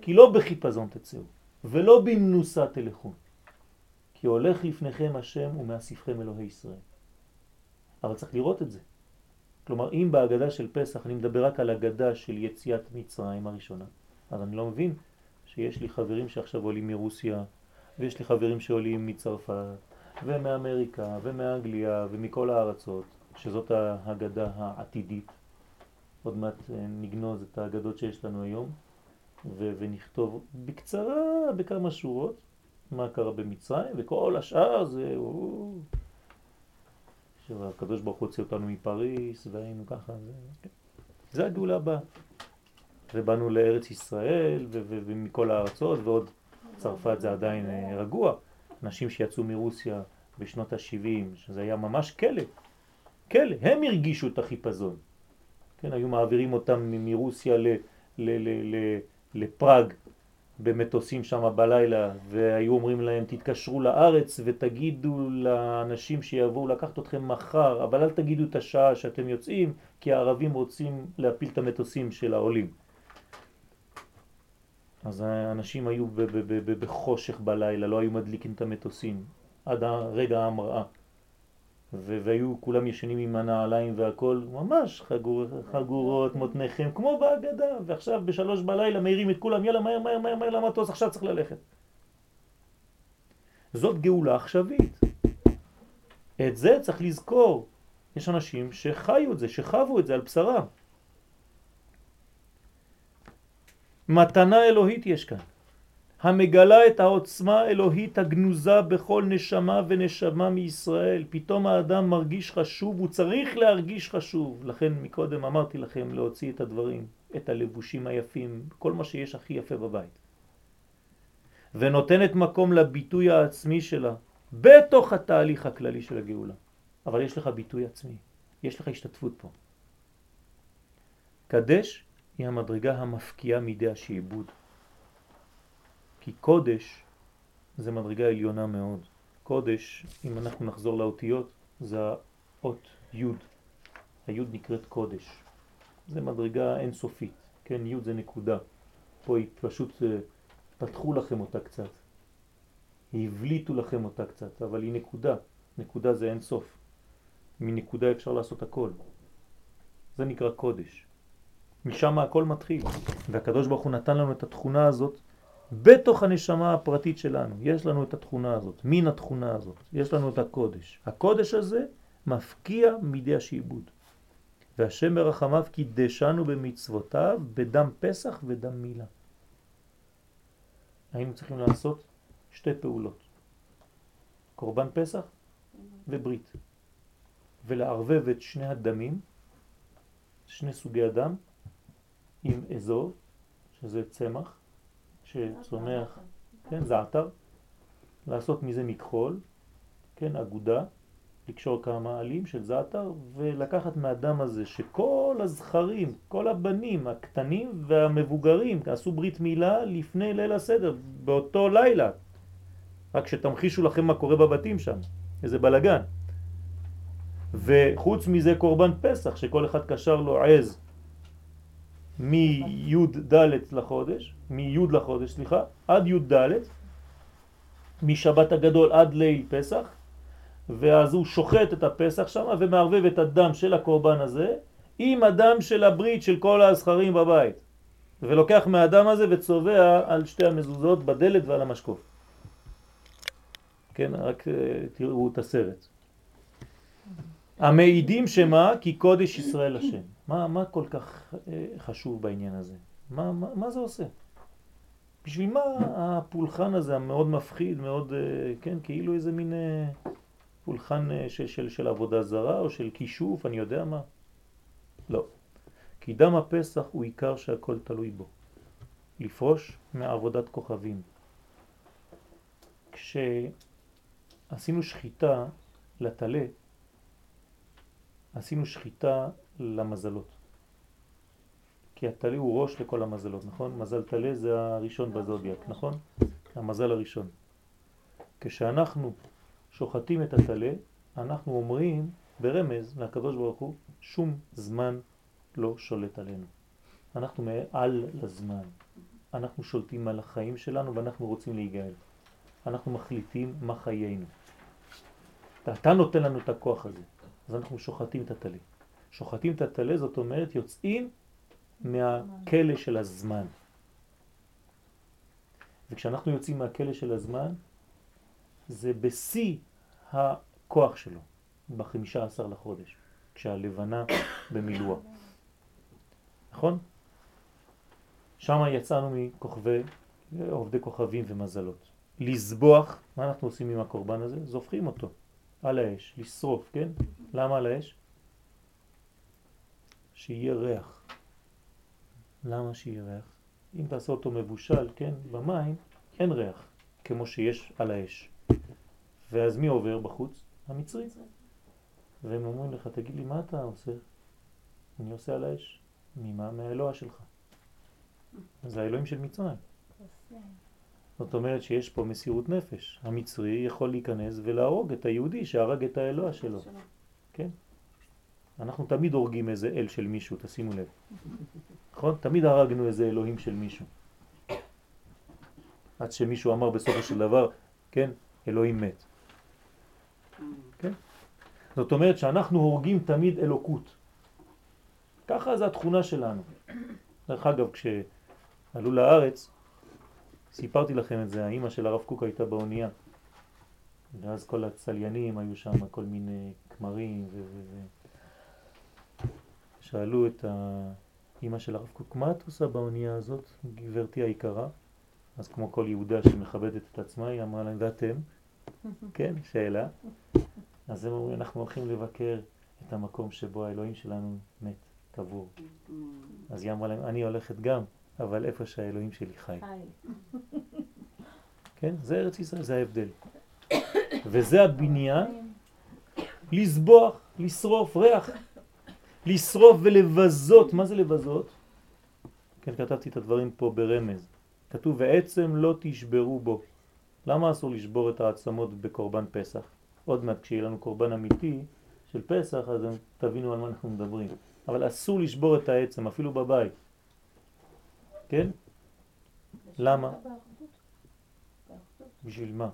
כי לא בחיפזון תצאו, ולא במנוסה תלכו. כי הולך לפניכם השם ומאסיפכם אלוהי ישראל. אבל צריך לראות את זה. כלומר, אם בהגדה של פסח אני מדבר רק על הגדה של יציאת מצרים הראשונה, אז אני לא מבין שיש לי חברים שעכשיו עולים מרוסיה, ויש לי חברים שעולים מצרפת, ומאמריקה, ומאנגליה, ומכל הארצות, שזאת ההגדה העתידית. עוד מעט אה, נגנוז את ההגדות שיש לנו היום, ונכתוב בקצרה, בכמה שורות, מה קרה במצרים, וכל השאר זה... שהקדוש ברוך הוא הוציא אותנו מפריס, והיינו ככה, זה, כן. זה הגאולה הבאה. ובאנו לארץ ישראל ומכל הארצות, ועוד צרפת זה עדיין אה, רגוע. אנשים שיצאו מרוסיה בשנות ה-70, שזה היה ממש כלא, כלא, הם הרגישו את החיפזון. כן, היו מעבירים אותם מרוסיה ל, לפראג במטוסים שם בלילה והיו אומרים להם תתקשרו לארץ ותגידו לאנשים שיבואו לקחת אתכם מחר אבל אל תגידו את השעה שאתם יוצאים כי הערבים רוצים להפיל את המטוסים של העולים אז האנשים היו בחושך בלילה, לא היו מדליקים את המטוסים עד רגע ההמראה והיו כולם ישנים עם הנעליים והכל, ממש חגור, חגורות, מותניכם, כמו בהגדה, ועכשיו בשלוש בלילה מהירים את כולם, יאללה מהר מהר מהר מהר למטוס, עכשיו צריך ללכת. זאת גאולה עכשווית. את זה צריך לזכור. יש אנשים שחיו את זה, שחוו את זה על בשרם. מתנה אלוהית יש כאן. המגלה את העוצמה האלוהית הגנוזה בכל נשמה ונשמה מישראל. פתאום האדם מרגיש חשוב, הוא צריך להרגיש חשוב. לכן מקודם אמרתי לכם להוציא את הדברים, את הלבושים היפים, כל מה שיש הכי יפה בבית. ונותנת מקום לביטוי העצמי שלה בתוך התהליך הכללי של הגאולה. אבל יש לך ביטוי עצמי, יש לך השתתפות פה. קדש היא המדרגה המפקיעה מידי השעבוד. כי קודש זה מדרגה עליונה מאוד. קודש, אם אנחנו נחזור לאותיות, זה האות י', הי' נקראת קודש. זה מדרגה אינסופית, כן, י' זה נקודה. פה היא פשוט אה, פתחו לכם אותה קצת, הבליטו לכם אותה קצת, אבל היא נקודה, נקודה זה אינסוף. מנקודה אפשר לעשות הכל. זה נקרא קודש. משם הכל מתחיל. והקדוש ברוך הוא נתן לנו את התכונה הזאת בתוך הנשמה הפרטית שלנו, יש לנו את התכונה הזאת, מן התכונה הזאת, יש לנו את הקודש. הקודש הזה מפקיע מידי השעבוד. והשם ברחמיו קידשנו במצוותיו בדם פסח ודם מילה. היינו צריכים לעשות שתי פעולות, קורבן פסח וברית, ולערבב את שני הדמים, שני סוגי הדם, עם אזור, שזה צמח, שצומח, כן, זעתר, לעשות מזה מכחול, כן, אגודה, לקשור כמה עלים של זעתר ולקחת מהדם הזה שכל הזכרים, כל הבנים הקטנים והמבוגרים עשו ברית מילה לפני ליל הסדר, באותו לילה. רק שתמחישו לכם מה קורה בבתים שם, איזה בלגן. וחוץ מזה קורבן פסח, שכל אחד קשר לו עז מי"ד לחודש, מי"ד לחודש, סליחה, עד י"ד, משבת הגדול עד ליל פסח, ואז הוא שוחט את הפסח שם ומערבב את הדם של הקורבן הזה עם הדם של הברית של כל הזכרים בבית. ולוקח מהדם הזה וצובע על שתי המזוזות בדלת ועל המשקוף. כן, רק אה, תראו את הסרט. המעידים שמה? כי קודש ישראל השם. מה, מה כל כך אה, חשוב בעניין הזה? מה, מה, מה זה עושה? בשביל מה הפולחן הזה המאוד מפחיד, מאוד, אה, כן, כאילו איזה מין פולחן של, של, של עבודה זרה או של כישוף, אני יודע מה? לא. כי דם הפסח הוא עיקר שהכל תלוי בו. לפרוש מעבודת כוכבים. כשעשינו שחיטה לטלה, עשינו שחיטה למזלות. כי הטלה הוא ראש לכל המזלות, נכון? מזל טלה זה הראשון בזודיאק, נכון? המזל הראשון. כשאנחנו שוחטים את הטלה, אנחנו אומרים ברמז לקדוש ברוך הוא, שום זמן לא שולט עלינו. אנחנו מעל לזמן. אנחנו שולטים על החיים שלנו ואנחנו רוצים להיגאל. אנחנו מחליטים מה חיינו. אתה נותן לנו את הכוח הזה, אז אנחנו שוחטים את הטלה. שוחטים את הטלה זאת אומרת יוצאים מהכלא של הזמן. וכשאנחנו יוצאים מהכלא של הזמן, זה בשיא הכוח שלו, בחמישה עשר לחודש, כשהלבנה במילואה. נכון? שם יצאנו מכוכבי, עובדי כוכבים ומזלות. לסבוח, מה אנחנו עושים עם הקורבן הזה? זופחים אותו על האש, לשרוף, כן? למה על האש? שיהיה ריח. למה שיהיה ריח? אם תעשה אותו מבושל, כן, במים, אין ריח, כמו שיש על האש. ואז מי עובר בחוץ? המצרי. והם אומרים לך, תגיד לי, מה אתה עושה? אני עושה על האש. ממה? מהאלוה שלך. זה האלוהים של מצרים. זאת אומרת שיש פה מסירות נפש. המצרי יכול להיכנס ולהרוג את היהודי שהרג את האלוה שלו. כן? אנחנו תמיד הורגים איזה אל של מישהו, תשימו לב. נכון? תמיד הרגנו איזה אלוהים של מישהו. עד שמישהו אמר בסופו של דבר, כן, אלוהים מת. כן? זאת אומרת שאנחנו הורגים תמיד אלוקות. ככה זה התכונה שלנו. דרך אגב, כשעלו לארץ, סיפרתי לכם את זה, האימא של הרב קוק הייתה באונייה. ואז כל הצליינים היו שם, כל מיני כמרים ו... ו, ו... שאלו את האימא של הרב קוק, מה את עושה באונייה הזאת, גברתי היקרה? אז כמו כל יהודה שמכבדת את עצמה, היא אמרה להם, ואתם? כן, שאלה. אז הם אומרים, אנחנו הולכים לבקר את המקום שבו האלוהים שלנו מת. קבור. אז היא אמרה להם, אני הולכת גם, אבל איפה שהאלוהים שלי חי. כן? זה ארץ ישראל, זה ההבדל. וזה הבניין, לסבוח, לשרוף ריח, לשרוף ולבזות. מה זה לבזות? כן, כתבתי את הדברים פה ברמז. כתוב, ועצם לא תשברו בו. למה אסור לשבור את העצמות בקורבן פסח? עוד מעט כשיהיה לנו קורבן אמיתי של פסח, אז תבינו על מה אנחנו מדברים. אבל אסור לשבור את העצם, אפילו בבית. כן? למה? בשביל מה?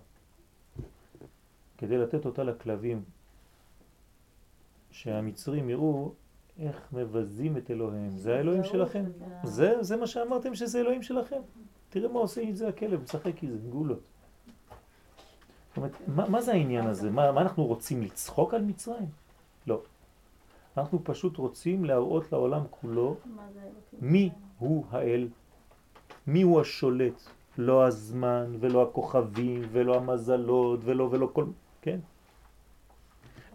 כדי לתת אותה לכלבים, שהמצרים יראו איך מבזים את אלוהים. זה האלוהים שלכם. זה, זה מה שאמרתם שזה אלוהים שלכם. תראה מה עושה את זה הכלב, משחק איזה גולות. זאת אומרת, מה, מה זה העניין הזה? מה, מה אנחנו רוצים לצחוק על מצרים? לא. אנחנו פשוט רוצים להראות לעולם כולו מי הוא האל, מי הוא השולט, לא הזמן ולא הכוכבים ולא המזלות ולא ולא כל, כן?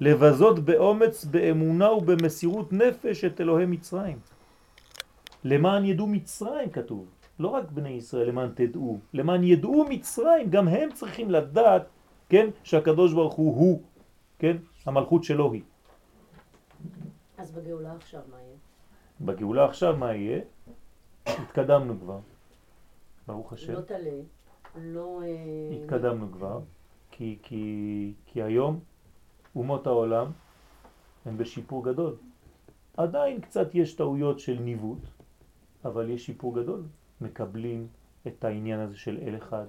לבזות באומץ, באמונה ובמסירות נפש את אלוהי מצרים. למען ידעו מצרים כתוב, לא רק בני ישראל למען תדעו, למען ידעו מצרים, גם הם צריכים לדעת, כן, שהקדוש ברוך הוא הוא, כן, המלכות שלו היא. אז בגאולה עכשיו מה יהיה? בגאולה עכשיו מה יהיה? התקדמנו כבר, ברוך השם. לא תלה, לא... אה, התקדמנו כבר, כי, כי, כי היום אומות העולם הם בשיפור גדול. עדיין קצת יש טעויות של ניווט, אבל יש שיפור גדול. מקבלים את העניין הזה של אל אחד,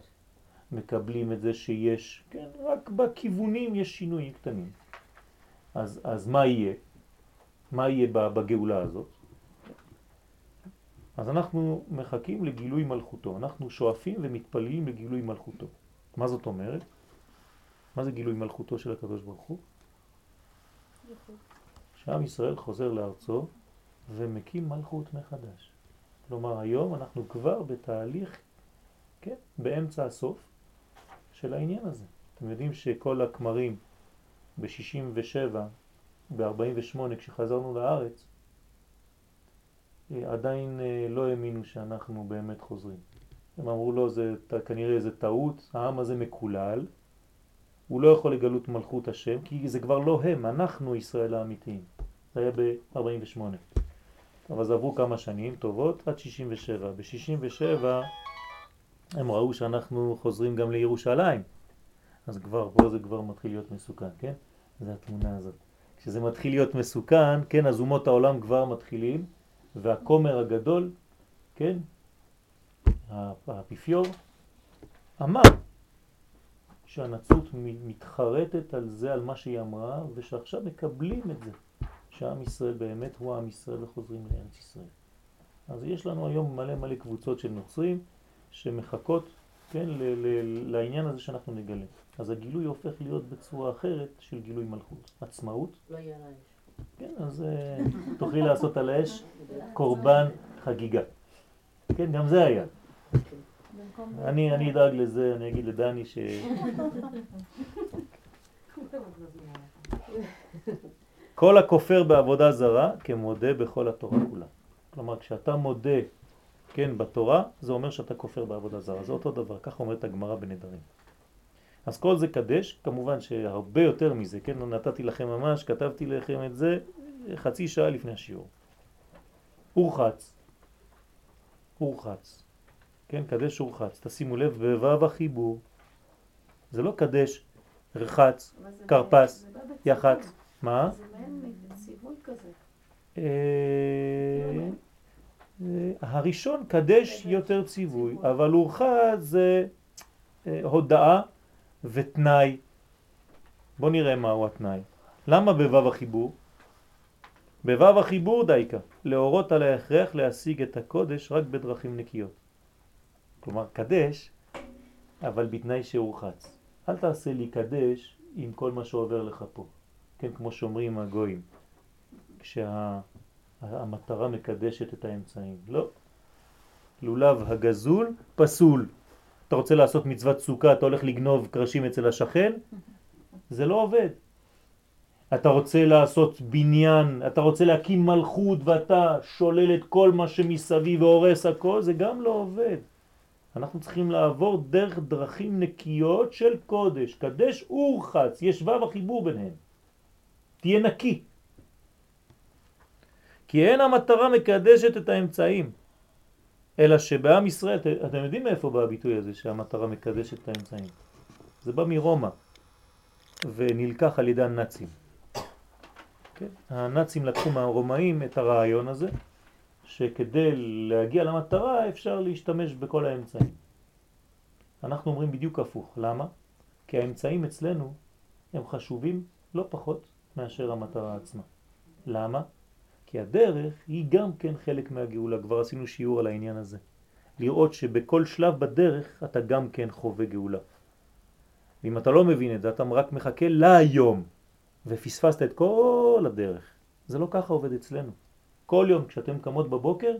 מקבלים את זה שיש, כן, רק בכיוונים יש שינויים קטנים. אז, אז מה יהיה? מה יהיה בגאולה הזאת? אז אנחנו מחכים לגילוי מלכותו, אנחנו שואפים ומתפללים לגילוי מלכותו. מה זאת אומרת? מה זה גילוי מלכותו של הקדוש ברוך הוא? שעם ישראל חוזר לארצו ומקים מלכות מחדש. כלומר היום אנחנו כבר בתהליך, כן, באמצע הסוף של העניין הזה. אתם יודעים שכל הכמרים ב-67, ב-48 כשחזרנו לארץ, אה, עדיין אה, לא האמינו שאנחנו באמת חוזרים. הם אמרו לו, זה כנראה זה טעות, העם הזה מקולל, הוא לא יכול לגלות מלכות השם, כי זה כבר לא הם, אנחנו ישראל האמיתיים. זה היה ב-48. אבל אז עברו כמה שנים טובות עד 67. ב-67 הם ראו שאנחנו חוזרים גם לירושלים. אז כבר, פה זה כבר מתחיל להיות מסוכן, כן? זה התמונה הזאת. כשזה מתחיל להיות מסוכן, כן, אז אומות העולם כבר מתחילים, והכומר הגדול, כן, האפיפיור, אמר שהנצרות מתחרטת על זה, על מה שהיא אמרה, ושעכשיו מקבלים את זה, שעם ישראל באמת הוא עם ישראל וחוזרים לארץ ישראל. אז יש לנו היום מלא מלא קבוצות של נוצרים שמחכות, כן, לעניין הזה שאנחנו נגלה. אז הגילוי הופך להיות בצורה אחרת של גילוי מלכות. עצמאות. לא יהיה על האש. כן, אז אה, תוכלי לעשות על האש קורבן חגיגה. כן, גם זה היה. אני, אני אדאג לזה, אני אגיד לדני ש... כל הכופר בעבודה זרה כמודה בכל התורה כולה. כלומר, כשאתה מודה, כן, בתורה, זה אומר שאתה כופר בעבודה זרה. זה אותו דבר, כך אומרת הגמרא בנדרים. אז כל זה קדש, כמובן שהרבה יותר מזה, כן, נתתי לכם ממש, כתבתי לכם את זה חצי שעה לפני השיעור. אורחץ, אורחץ, כן, קדש אורחץ, תשימו לב, בו"ב החיבור, זה לא קדש רחץ, קרפס, יחץ, מה? זה מעין ציווי כזה. אה, אה, הראשון קדש יותר ציווי, אבל אורחץ זה אה, הודעה ותנאי. בוא נראה מהו התנאי. למה בו"ב החיבור? בו"ב החיבור דייקה, להורות על ההכרח להשיג את הקודש רק בדרכים נקיות. כלומר, קדש, אבל בתנאי שהורחץ. אל תעשה לי קדש עם כל מה שעובר לך פה. כן, כמו שאומרים הגויים, כשהמטרה כשה, מקדשת את האמצעים. לא. לולב הגזול פסול. אתה רוצה לעשות מצוות סוכה, אתה הולך לגנוב קרשים אצל השכן, זה לא עובד. אתה רוצה לעשות בניין, אתה רוצה להקים מלכות ואתה שולל את כל מה שמסביב והורס הכל, זה גם לא עובד. אנחנו צריכים לעבור דרך דרכים נקיות של קודש, קדש ורחץ, יש וו החיבור ביניהם. תהיה נקי. כי אין המטרה מקדשת את האמצעים. אלא שבעם ישראל, אתם יודעים מאיפה בא הביטוי הזה שהמטרה מקדשת את האמצעים? זה בא מרומא ונלקח על ידי הנאצים. כן? הנאצים לקחו מהרומאים את הרעיון הזה שכדי להגיע למטרה אפשר להשתמש בכל האמצעים. אנחנו אומרים בדיוק הפוך. למה? כי האמצעים אצלנו הם חשובים לא פחות מאשר המטרה עצמה. למה? כי הדרך היא גם כן חלק מהגאולה, כבר עשינו שיעור על העניין הזה. לראות שבכל שלב בדרך אתה גם כן חווה גאולה. ואם אתה לא מבין את זה, אתה רק מחכה להיום, ופספסת את כל הדרך. זה לא ככה עובד אצלנו. כל יום כשאתם קמות בבוקר,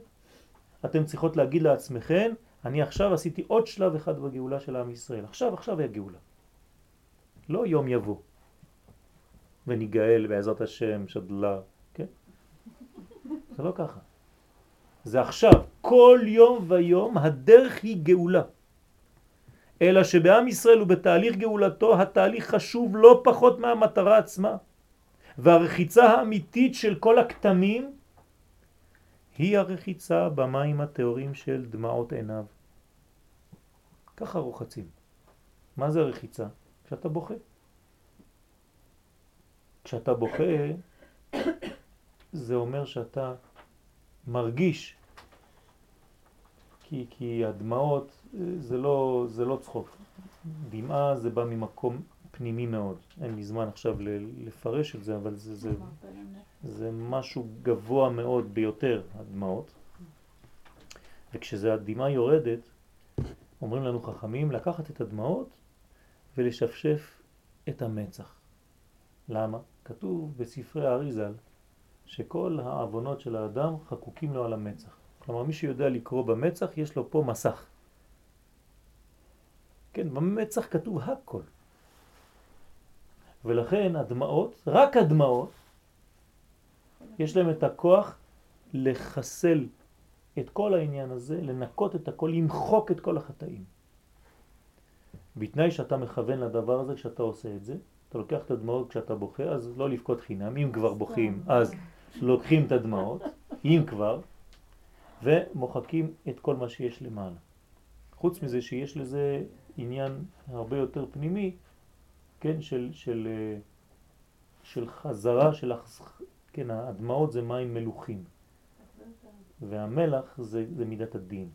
אתם צריכות להגיד לעצמכם, אני עכשיו עשיתי עוד שלב אחד בגאולה של עם ישראל. עכשיו, עכשיו היה גאולה. לא יום יבוא. וניגאל בעזרת השם, שדלה, זה לא ככה. זה עכשיו, כל יום ויום הדרך היא גאולה. אלא שבעם ישראל ובתהליך גאולתו התהליך חשוב לא פחות מהמטרה עצמה. והרחיצה האמיתית של כל הכתמים היא הרחיצה במים התיאורים של דמעות עיניו. ככה רוחצים. מה זה רחיצה? כשאתה בוכה. כשאתה בוכה, זה אומר שאתה מרגיש, כי, כי הדמעות זה לא, זה לא צחוק. דמעה זה בא ממקום פנימי מאוד. אין לי זמן עכשיו לפרש את זה, אבל זה, זה, זה משהו גבוה מאוד ביותר, הדמעות. וכשזה הדמעה יורדת, אומרים לנו חכמים לקחת את הדמעות ולשפשף את המצח. למה? כתוב בספרי האריזל שכל העוונות של האדם חקוקים לו על המצח. כלומר, מי שיודע לקרוא במצח, יש לו פה מסך. כן, במצח כתוב הכל. ולכן הדמעות, רק הדמעות, יש להם את הכוח לחסל את כל העניין הזה, לנקות את הכל, למחוק את כל החטאים. בתנאי שאתה מכוון לדבר הזה כשאתה עושה את זה, אתה לוקח את הדמעות כשאתה בוכה, אז לא לבכות חינם, אם כבר בוכים, אז לוקחים את הדמעות, אם כבר, ומוחקים את כל מה שיש למעלה. חוץ מזה שיש לזה עניין הרבה יותר פנימי, כן, של, של, של חזרה, של, כן, הדמעות זה מים מלוכים, והמלח זה, זה מידת הדין.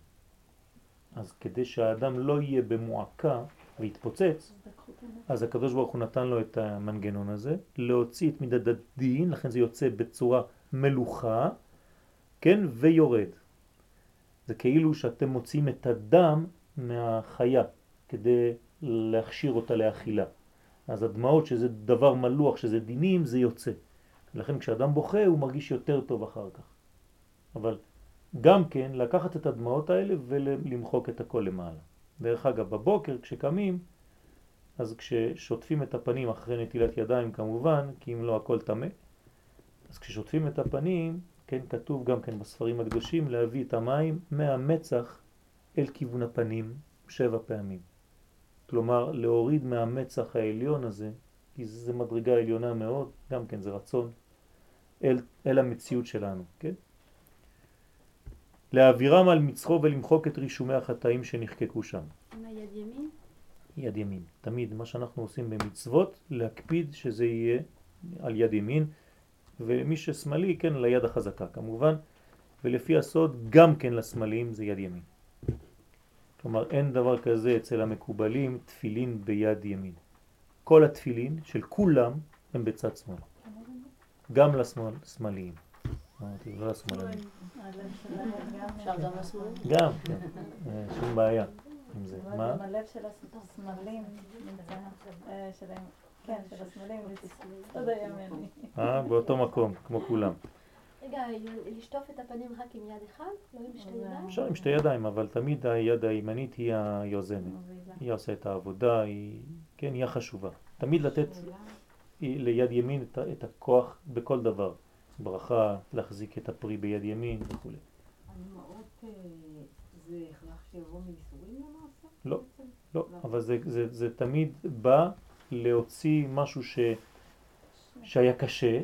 אז כדי שהאדם לא יהיה במועקה ויתפוצץ, אז הקדוש ברוך הוא נתן לו את המנגנון הזה, להוציא את מידת הדין, לכן זה יוצא בצורה מלוכה, כן, ויורד. זה כאילו שאתם מוצאים את הדם מהחיה כדי להכשיר אותה לאכילה. אז הדמעות שזה דבר מלוח, שזה דינים, זה יוצא. לכן כשאדם בוכה הוא מרגיש יותר טוב אחר כך. אבל גם כן לקחת את הדמעות האלה ולמחוק את הכל למעלה. דרך אגב, בבוקר כשקמים, אז כששוטפים את הפנים אחרי נטילת ידיים כמובן, כי אם לא הכל טמא, אז כששוטפים את הפנים, כן, כתוב גם כן בספרים הקדושים להביא את המים מהמצח אל כיוון הפנים שבע פעמים. כלומר, להוריד מהמצח העליון הזה, כי זה מדרגה עליונה מאוד, גם כן זה רצון, אל, אל המציאות שלנו, כן? להעבירם על מצחו ולמחוק את רישומי החטאים שנחקקו שם. עם היד ימין? יד ימין. תמיד מה שאנחנו עושים במצוות, להקפיד שזה יהיה על יד ימין, ומי ששמאלי, כן, ליד החזקה כמובן, ולפי הסוד גם כן לשמאליים זה יד ימין. כלומר אין דבר כזה אצל המקובלים תפילין ביד ימין. כל התפילין של כולם הם בצד שמאל. גם לשמאל, שמאליים. אמרתי, לא לשמאליים. גם לשמאליים? גם, כן. אה, שום בעיה עם זה. מה? הלב של השמאלים אה, כן, של השמאלים, הימני. אה, באותו מקום, כמו כולם. רגע, לשטוף את הפנים רק עם יד אחד? לא עם שתי ידיים? אפשר עם שתי ידיים, אבל תמיד היד הימנית היא היוזמת. היא עושה את העבודה, היא, כן, היא החשובה. תמיד לתת ליד ימין את, הכוח בכל דבר. ברכה, להחזיק את הפרי ביד ימין וכו'. הנמאות זה הכרח שיבוא מייסורים למעשה? לא, לא, אבל זה, תמיד בא להוציא משהו שהיה קשה,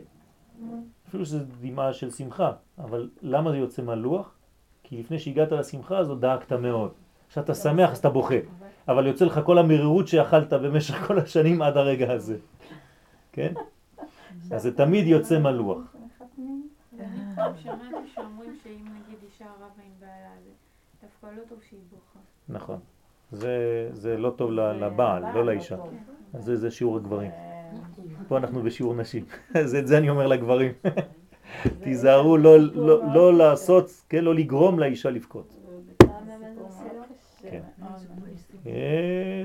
אפילו שזה דמעה של שמחה, אבל למה זה יוצא מהלוח? כי לפני שהגעת לשמחה הזאת דאגת מאוד. כשאתה שמח אז אתה בוכה, אבל יוצא לך כל המרירות שאכלת במשך כל השנים עד הרגע הזה, כן? אז זה תמיד יוצא מהלוח. שמעתי שאומרים שאם נגיד אישה רבה עם בעיה, זה דווקא לא טוב שהיא בוכה. נכון. זה, זה לא טוב לבעל, לא לאישה. זה, זה שיעור הגברים. פה אנחנו בשיעור נשים. אז את זה אני אומר לגברים. תיזהרו לא, לא, לא לעשות, כן, לא לגרום לאישה לבכות.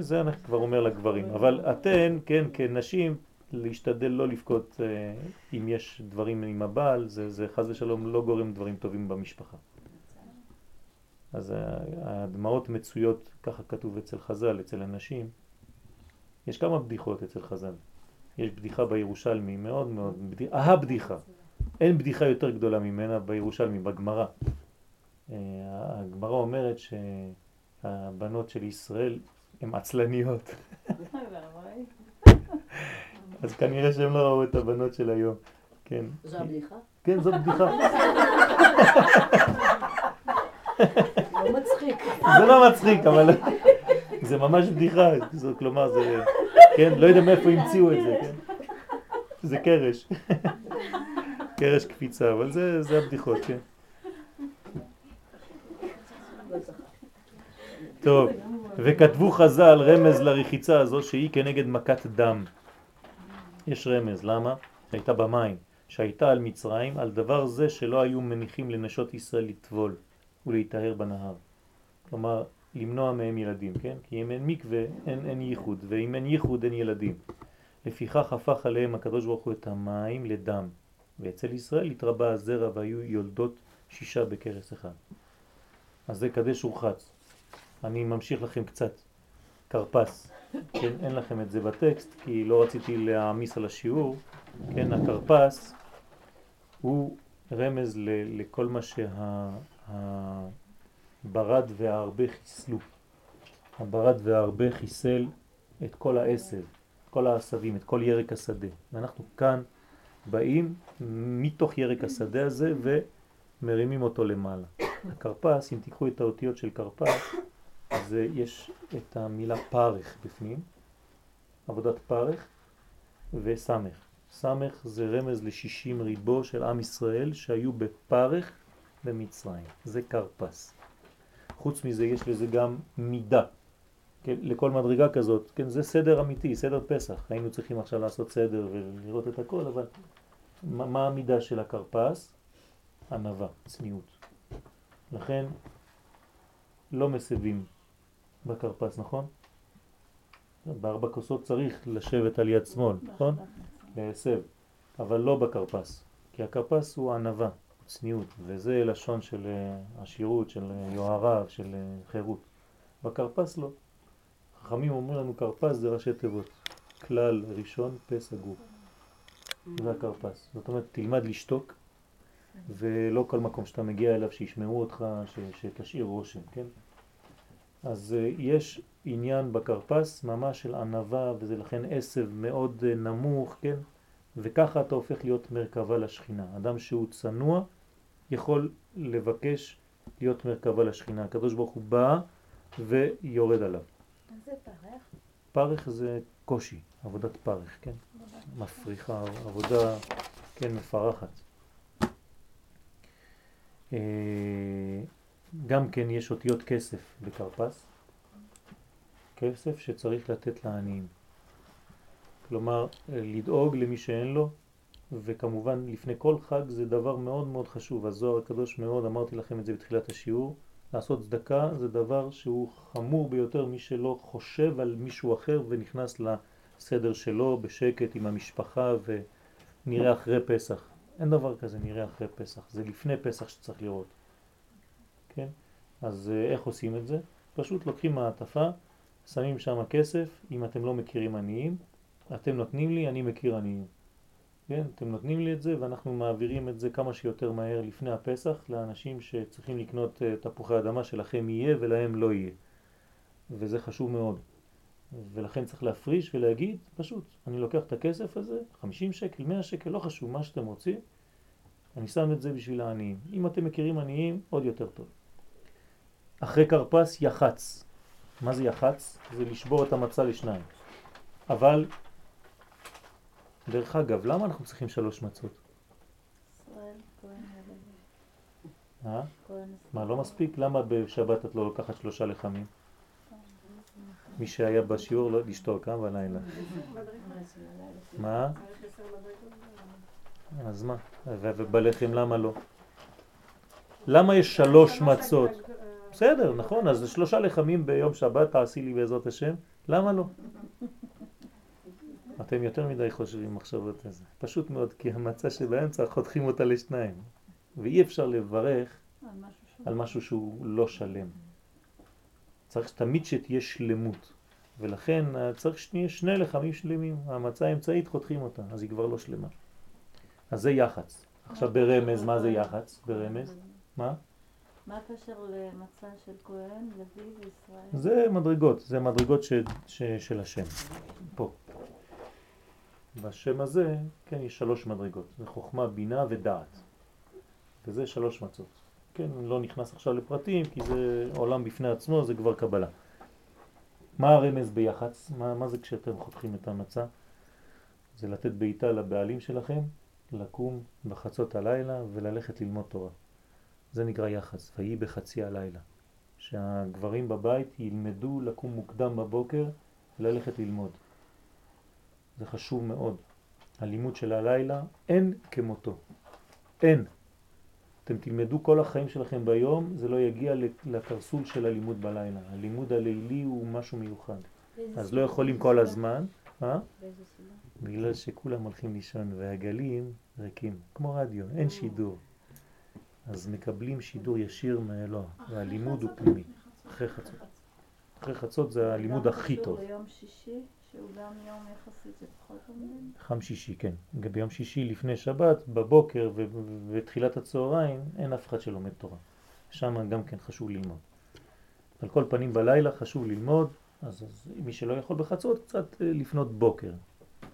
זה אני כבר אומר לגברים. אבל אתן, כן, כנשים, להשתדל לא לבכות אה, אם יש דברים עם הבעל, זה, זה חז ושלום לא גורם דברים טובים במשפחה. אז הדמעות מצויות, ככה כתוב אצל חז"ל, אצל אנשים. יש כמה בדיחות אצל חז"ל. יש בדיחה בירושלמי, מאוד מאוד, בדיחה, הבדיחה. אין בדיחה יותר גדולה ממנה בירושלמי, בגמרא. אה, הגמרא אומרת שהבנות של ישראל הן עצלניות. אז כנראה שהם לא ראו את הבנות של היום. כן. זו הבדיחה? כן, זו בדיחה. לא מצחיק. זה לא מצחיק, אבל זה ממש בדיחה. כלומר, זה... כן, לא יודע מאיפה המציאו את זה, כן? זה קרש. קרש קפיצה, אבל זה, הבדיחות, כן. טוב, וכתבו חז"ל רמז לרחיצה הזו שהיא כנגד מכת דם. יש רמז, למה? שהייתה במים, שהייתה על מצרים, על דבר זה שלא היו מניחים לנשות ישראל לטבול ולהיטהר בנהר. כלומר, למנוע מהם ילדים, כן? כי אם אין מקווה, אין, אין ייחוד, ואם אין ייחוד אין ילדים. לפיכך הפך עליהם הקדוש ברוך הוא את המים לדם, ואצל ישראל התרבה הזרע והיו יולדות שישה בקרס אחד. אז זה קדש ורחץ. אני ממשיך לכם קצת. קרפס, כן, אין לכם את זה בטקסט, כי לא רציתי להעמיס על השיעור, כן, הקרפס הוא רמז ל, לכל מה שהברד וההרבה חיסלו. הברד וההרבה חיסל את כל העשב, כל העשבים, את כל ירק השדה. ואנחנו כאן באים מתוך ירק השדה הזה ומרימים אותו למעלה. הקרפס, אם תיקחו את האותיות של קרפס, אז יש את המילה פרך בפנים, עבודת פרך וסמך. סמך זה רמז לשישים ריבו של עם ישראל שהיו בפרך במצרים. זה קרפס. חוץ מזה יש לזה גם מידה. כן, לכל מדרגה כזאת, כן, זה סדר אמיתי, סדר פסח. היינו צריכים עכשיו לעשות סדר ולראות את הכל, אבל מה, מה המידה של הקרפס? ענבה, צניעות. לכן לא מסבים בקרפס, נכון? בארבע כוסות צריך לשבת על יד שמאל, נכון? להסב, אבל לא בקרפס, כי הקרפס הוא ענבה, צניעות, וזה לשון של אה, עשירות, של אה, יוהרה, של אה, חירות. בקרפס לא. חכמים אומרים לנו קרפס זה ראשי תיבות. כלל ראשון, פה סגור. זה הקרפס. זאת אומרת, תלמד לשתוק, ולא כל מקום שאתה מגיע אליו שישמעו אותך, שתשאיר רושם, כן? אז אה, יש עניין בקרפס ממש של ענבה וזה לכן עשב מאוד אה, נמוך, כן? וככה אתה הופך להיות מרכבה לשכינה. אדם שהוא צנוע יכול לבקש להיות מרכבה לשכינה. הקדוש ברוך הוא בא ויורד עליו. זה פרך? פרך זה קושי, עבודת פרך, כן? מפריחה, עבודה, כן, מפרחת. אה, גם כן יש אותיות כסף בקרפס, כסף שצריך לתת לעניים. כלומר, לדאוג למי שאין לו, וכמובן לפני כל חג זה דבר מאוד מאוד חשוב. הזוהר הקדוש מאוד, אמרתי לכם את זה בתחילת השיעור, לעשות צדקה זה דבר שהוא חמור ביותר מי שלא חושב על מישהו אחר ונכנס לסדר שלו בשקט עם המשפחה ונראה אחרי פסח. אין דבר כזה נראה אחרי פסח, זה לפני פסח שצריך לראות. כן? אז אה, איך עושים את זה? פשוט לוקחים מעטפה, שמים שם כסף, אם אתם לא מכירים עניים, אתם נותנים לי, אני מכיר עניים. כן? אתם נותנים לי את זה ואנחנו מעבירים את זה כמה שיותר מהר לפני הפסח לאנשים שצריכים לקנות אה, תפוחי אדמה שלכם יהיה ולהם לא יהיה. וזה חשוב מאוד. ולכן צריך להפריש ולהגיד, פשוט, אני לוקח את הכסף הזה, 50 שקל, 100 שקל, לא חשוב, מה שאתם רוצים, אני שם את זה בשביל העניים. אם אתם מכירים עניים, עוד יותר טוב. אחרי קרפס יחץ. מה זה יחץ? זה לשבור את המצה לשניים. אבל, דרך אגב, למה אנחנו צריכים שלוש מצות? אה? מה, לא מספיק? למה בשבת את לא לוקחת שלושה לחמים? מי שהיה בשיעור לא לשתוק, אה, בלילה. מה? אז מה? ובלחם למה לא? למה יש שלוש מצות? בסדר, נכון, אז שלושה לחמים ביום שבת תעשי לי בעזרת השם, למה לא? אתם יותר מדי חושבים מחשבות על זה. פשוט מאוד, כי המצה שבאמצע חותכים אותה לשניים. ואי אפשר לברך על משהו שהוא לא שלם. צריך תמיד שתהיה שלמות. ולכן צריך שני, שני לחמים שלמים. המצה האמצעית חותכים אותה, אז היא כבר לא שלמה. אז זה יחץ. עכשיו ברמז, מה זה יחץ? ברמז? מה? מה הקשר למצע של כהן, לוי וישראל? זה מדרגות, זה מדרגות ש, ש, של השם, פה. בשם הזה, כן, יש שלוש מדרגות, זה חוכמה, בינה ודעת. וזה שלוש מצות. כן, לא נכנס עכשיו לפרטים, כי זה עולם בפני עצמו, זה כבר קבלה. מה הרמז ביחץ? מה, מה זה כשאתם חותכים את המצה? זה לתת בעיטה לבעלים שלכם, לקום בחצות הלילה וללכת ללמוד תורה. זה נקרא יחס, ויהי בחצי הלילה. שהגברים בבית ילמדו לקום מוקדם בבוקר וללכת ללמוד. זה חשוב מאוד. הלימוד של הלילה אין כמותו. אין. אתם תלמדו כל החיים שלכם ביום, זה לא יגיע לקרסול של הלימוד בלילה. הלימוד הלילי הוא משהו מיוחד. אז לא יכולים כל הזמן. מה? סיבה? בגלל שכולם הולכים לישון והגלים ריקים, כמו רדיו, אין שידור. אז מקבלים שידור ישיר מאלוה, והלימוד הוא פנימי. אחרי חצות. אחרי חצות זה הלימוד הכי טוב. גם ביום שישי, שהוא גם יום יחסית זה פחות אומרים. חם שישי, כן. ביום שישי לפני שבת, בבוקר ו- ו- ותחילת הצהריים, אין אף אחד שלומד תורה. שם גם כן חשוב ללמוד. על כל פנים בלילה חשוב ללמוד, אז, אז מי שלא יכול בחצות, קצת אה, לפנות בוקר.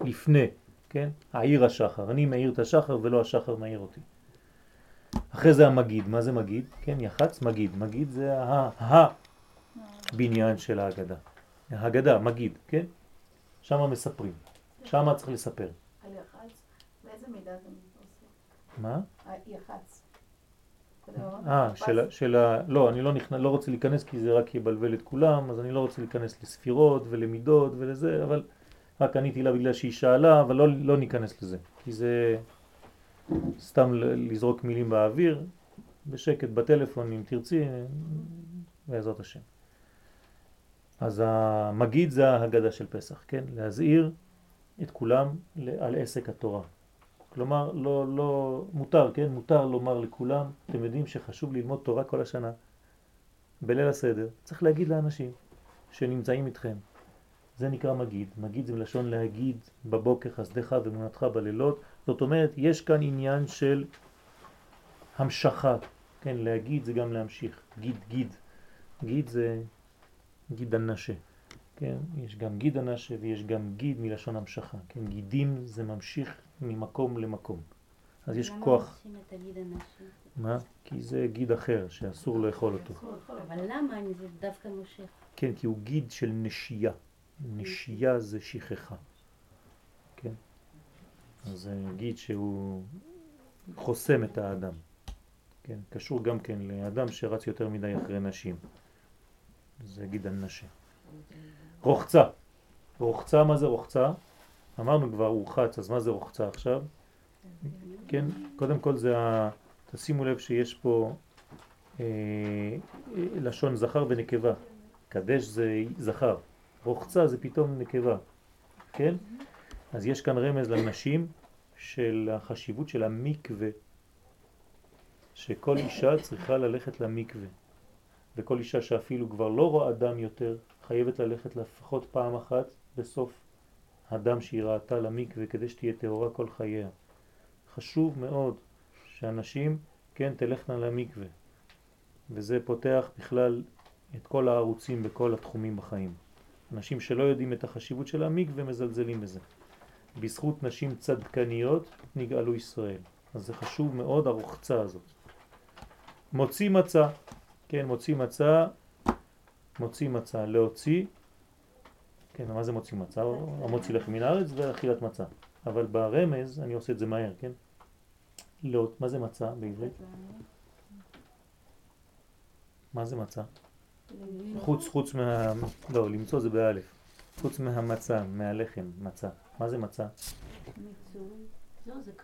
לפני, כן? העיר השחר. אני מאיר את השחר ולא השחר מאיר אותי. אחרי זה המגיד. מה זה מגיד? כן, יח"צ, מגיד. מגיד זה הבניין של ההגדה. ההגדה, מגיד, כן? שם מספרים. שם צריך לספר. על יח"צ? באיזה מידה זה עושה? מה? יח"צ. אה, של, של ה... לא, אני לא, נכנ... לא רוצה להיכנס כי זה רק יבלבל את כולם, אז אני לא רוצה להיכנס לספירות ולמידות ולזה, אבל רק עניתי לה בגלל שהיא שאלה, אבל לא, לא ניכנס לזה, כי זה סתם לזרוק מילים באוויר, בשקט בטלפון אם תרצי, בעזרת השם. אז המגיד זה ההגדה של פסח, כן? להזהיר את כולם על עסק התורה. כלומר, לא, לא, מותר, כן? מותר לומר לכולם, אתם יודעים שחשוב ללמוד תורה כל השנה, בליל הסדר. צריך להגיד לאנשים שנמצאים איתכם. זה נקרא מגיד. מגיד זה מלשון להגיד בבוקר חסדך ומונתך בלילות. זאת אומרת, יש כאן עניין של המשכה. כן, להגיד זה גם להמשיך. גיד, גיד. גיד זה גיד הנשה. כן, יש גם גיד הנשה ויש גם גיד מלשון המשכה. כן, גידים זה ממשיך ממקום למקום. אז יש כוח. למה עושים את הגיד הנשי? מה? כי זה גיד אחר שאסור לאכול אותו. אבל למה זה דווקא מושך? כן, כי הוא גיד של נשייה. נשייה זה שכחה. כן? אז זה גיד שהוא חוסם את האדם. כן? קשור גם כן לאדם שרץ יותר מדי אחרי נשים. זה גיד הנשה. רוחצה. רוחצה, מה זה רוחצה? אמרנו כבר רוחץ, אז מה זה רוחצה עכשיו? כן, קודם כל זה ה... תשימו לב שיש פה אה, לשון זכר ונקבה. קדש זה זכר, רוחצה זה פתאום נקבה, כן? אז יש כאן רמז לנשים של החשיבות של המקווה, שכל אישה צריכה ללכת למקווה, וכל אישה שאפילו כבר לא רואה דם יותר, חייבת ללכת לפחות פעם אחת בסוף הדם שהיא ראתה למקווה כדי שתהיה טהורה כל חייה. חשוב מאוד שאנשים, כן, תלכנה למקווה. וזה פותח בכלל את כל הערוצים בכל התחומים בחיים. אנשים שלא יודעים את החשיבות של המקווה מזלזלים בזה. בזכות נשים צדקניות נגאלו ישראל. אז זה חשוב מאוד הרוחצה הזאת. מוציא מצה, כן, מוציא מצה, מוציא מצה, להוציא, כן, מה זה מוציא מצה? המוציא לחם מן הארץ ואכילת מצה. אבל ברמז, אני עושה את זה מהר, כן? לא, מה זה מצה בעברית? מה זה מצה? חוץ, חוץ מה... לא, למצוא זה באלף. חוץ מהמצה, מהלחם, מצה. מה זה מצה?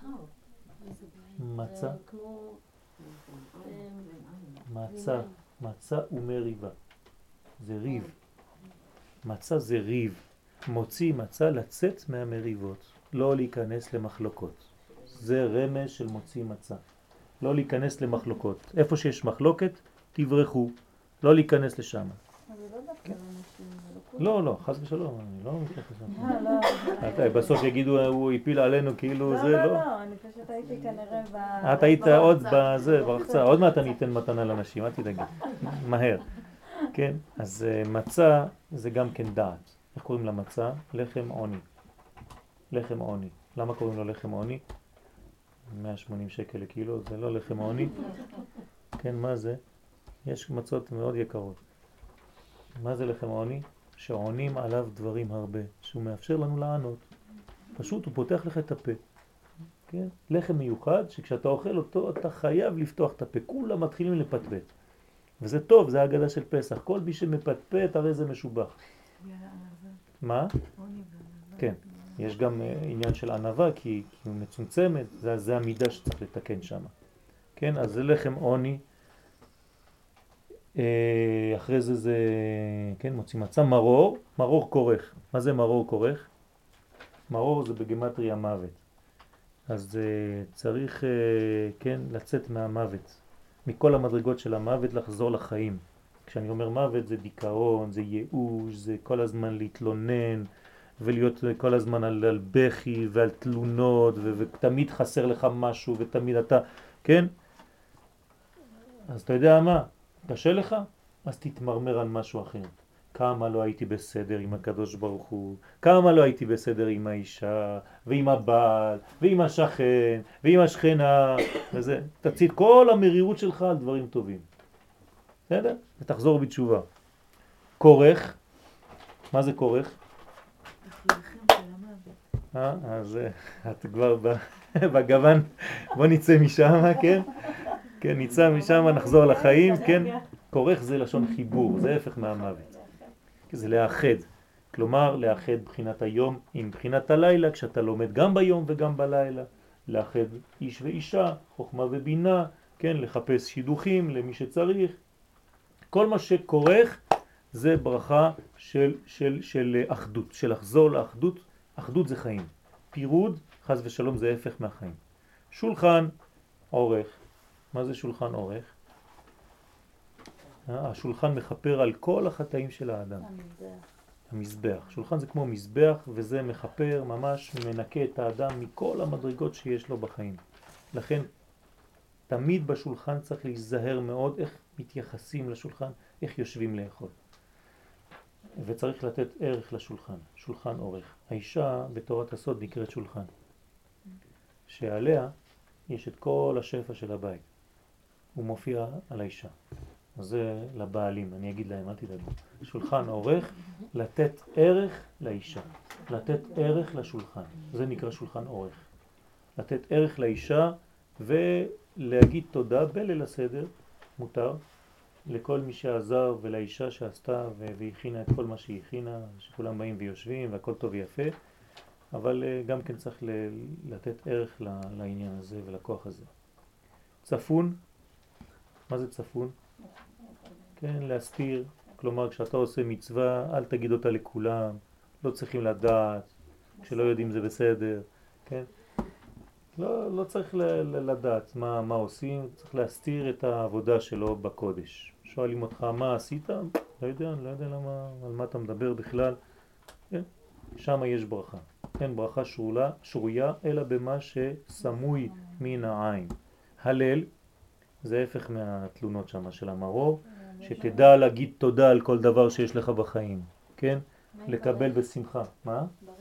לא. מצה? מצה, מצה ומריבה. זה ריב. מצה זה ריב. מוציא מצה לצאת מהמריבות, לא להיכנס למחלוקות. זה רמז של מוציא מצה. לא להיכנס למחלוקות. איפה שיש מחלוקת, תברחו. לא להיכנס לשם. זה לא דווקא לא. לא, לא, חס ושלום, אני לא מתייחס לשם. אה, לא. אתה- בסוף יגידו הוא הפיל עלינו כאילו זה, לא, לא, לא. לא, אני פשוט הייתי כנראה ב... את היית. עוד בזה, ברחצה, עוד מעט אני אתן מתנה לנשים, אל תדאגי, מהר. כן, אז אה, מצה זה גם כן דעת. איך קוראים למצה? לחם עוני. לחם עוני. למה קוראים לו לחם עוני? 180 שקל לקילו, זה לא לחם עוני. כן, מה זה? יש מצות מאוד יקרות. מה זה לחם עוני? שעונים עליו דברים הרבה, שהוא מאפשר לנו לענות. פשוט הוא פותח לך את הפה. כן? לחם מיוחד שכשאתה אוכל אותו אתה חייב לפתוח את הפה, כולם מתחילים לפטפט. וזה טוב, זה האגדה של פסח. כל מי שמפטפט הרי זה משובח. מה? כן. יש גם אה, עניין של ענבה כי, כי הוא מצומצמת, זה, זה המידה שצריך לתקן שם. כן, אז זה לחם עוני. אה, אחרי זה זה, כן, מוציא מצה, מרור, מרור כורך. מה זה מרור כורך? מרור זה בגמטריה מוות. אז uh, צריך, uh, כן, לצאת מהמוות. מכל המדרגות של המוות לחזור לחיים. כשאני אומר מוות זה דיכאון, זה ייאוש, זה כל הזמן להתלונן ולהיות כל הזמן על, על בכי ועל תלונות ו, ותמיד חסר לך משהו ותמיד אתה, כן? אז אתה יודע מה? קשה לך? אז תתמרמר על משהו אחר. כמה לא הייתי בסדר עם הקדוש ברוך הוא, כמה לא הייתי בסדר עם האישה, ועם הבעל, ועם השכן, ועם השכנה, וזה, תציל כל המרירות שלך על דברים טובים. בסדר? ותחזור בתשובה. כורך, מה זה כורך? אה, אז אה, את כבר בגוון, בוא נצא משם, כן? כן, נצא משם, נחזור לחיים, כן? כורך זה לשון חיבור, זה הפך מהמוות. זה לאחד. כלומר, לאחד בחינת היום עם בחינת הלילה, כשאתה לומד גם ביום וגם בלילה. לאחד איש ואישה, חוכמה ובינה, כן, לחפש שידוכים למי שצריך. כל מה שכורך זה ברכה של, של, של אחדות, של לחזור לאחדות. אחדות זה חיים. פירוד, חז ושלום, זה הפך מהחיים. שולחן עורך. מה זה שולחן עורך? אה, השולחן מחפר על כל החטאים של האדם. המזבח. שולחן זה כמו מזבח וזה מחפר, ממש מנקה את האדם מכל המדרגות שיש לו בחיים. לכן תמיד בשולחן צריך להיזהר מאוד איך מתייחסים לשולחן, איך יושבים לאכול. וצריך לתת ערך לשולחן, שולחן אורך. האישה בתורת הסוד נקראת שולחן, שעליה יש את כל השפע של הבית. הוא מופיע על האישה. זה לבעלים, אני אגיד להם, אל תדאגו. שולחן עורך, לתת ערך לאישה, לתת ערך לשולחן. זה נקרא שולחן עורך. לתת ערך לאישה ולהגיד תודה בליל הסדר, מותר, לכל מי שעזר ולאישה שעשתה והכינה את כל מה שהיא הכינה, שכולם באים ויושבים והכל טוב ויפה, אבל אה, גם כן צריך לתת ערך לעניין הזה ולכוח הזה. צפון, מה זה צפון? כן, להסתיר, כלומר כשאתה עושה מצווה אל תגיד אותה לכולם, לא צריכים לדעת, כשלא יודעים זה בסדר, כן? לא, לא צריך לדעת מה, מה עושים, צריך להסתיר את העבודה שלו בקודש. שואלים אותך מה עשית? לא יודע, לא יודע למה, על מה אתה מדבר בכלל. כן? שם יש ברכה. כן, ברכה שרולה, שרויה, אלא במה שסמוי מן העין. הלל, זה הפך מהתלונות שם של המרור, שתדע להגיד תודה על כל דבר שיש לך בחיים, כן? לקבל בשמחה. מה? ברך.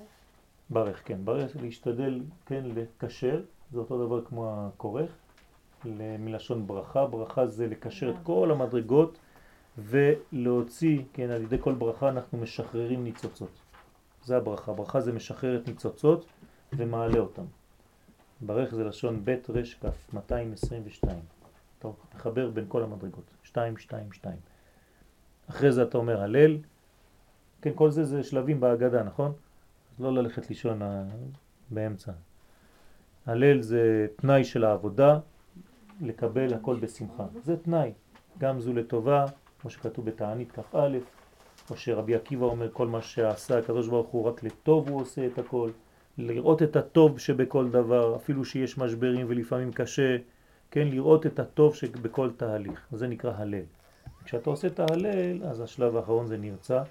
ברך, כן. ברך, להשתדל, כן, לקשר, זה אותו דבר כמו הכורך, מלשון ברכה. ברכה זה לקשר את כל המדרגות ולהוציא, כן, על ידי כל ברכה אנחנו משחררים ניצוצות. זה הברכה. ברכה זה משחרר את ניצוצות ומעלה אותם. ברך זה לשון בית רש כף, 222. טוב, מחבר בין כל המדרגות. שתיים, שתיים, שתיים. אחרי זה אתה אומר הלל, כן, כל זה זה שלבים בהגדה, נכון? אז לא ללכת לישון אה, באמצע. הלל זה תנאי של העבודה, לקבל הכל בשמחה. זה תנאי, גם זו לטובה, כמו שכתוב בתענית כ"א, או שרבי עקיבא אומר כל מה שעשה הקדוש ברוך הוא רק לטוב הוא עושה את הכל, לראות את הטוב שבכל דבר, אפילו שיש משברים ולפעמים קשה, כן, לראות את הטוב שבכל תהליך, זה נקרא הלל. כשאתה עושה את ההלל, אז השלב האחרון זה נרצה,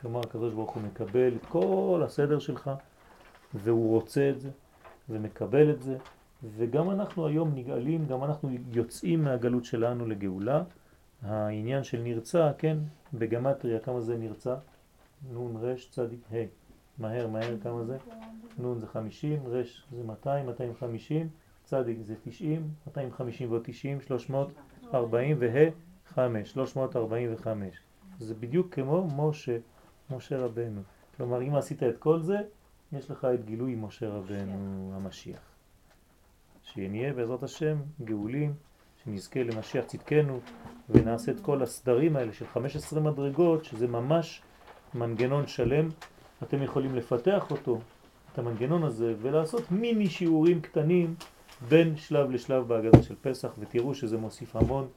כלומר הקדוש ברוך הוא מקבל את כל הסדר שלך, והוא רוצה את זה, ומקבל את זה, וגם אנחנו היום נגאלים, גם אנחנו יוצאים מהגלות שלנו לגאולה. העניין של נרצה, כן, בגמטריה כמה זה נרצה? נון רש צדיק ה', מהר מהר כמה זה? נון זה 50, רש זה 200, 250, צדיק זה 90, 250 ועוד 90, 340 וה 5, 345. זה בדיוק כמו משה, משה רבנו. כלומר, אם עשית את כל זה, יש לך את גילוי משה רבנו המשיח. שנהיה בעזרת השם גאולים, שנזכה למשיח צדקנו ונעשה את כל הסדרים האלה של 15 מדרגות, שזה ממש מנגנון שלם. אתם יכולים לפתח אותו, את המנגנון הזה, ולעשות מיני שיעורים קטנים בין שלב לשלב בהגדה של פסח, ותראו שזה מוסיף המון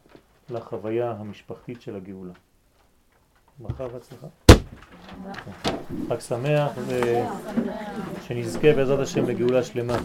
לחוויה המשפחתית של הגאולה. ברכה והצלחה. חג שמח, ושנזכה בעזרת השם לגאולה שלמה.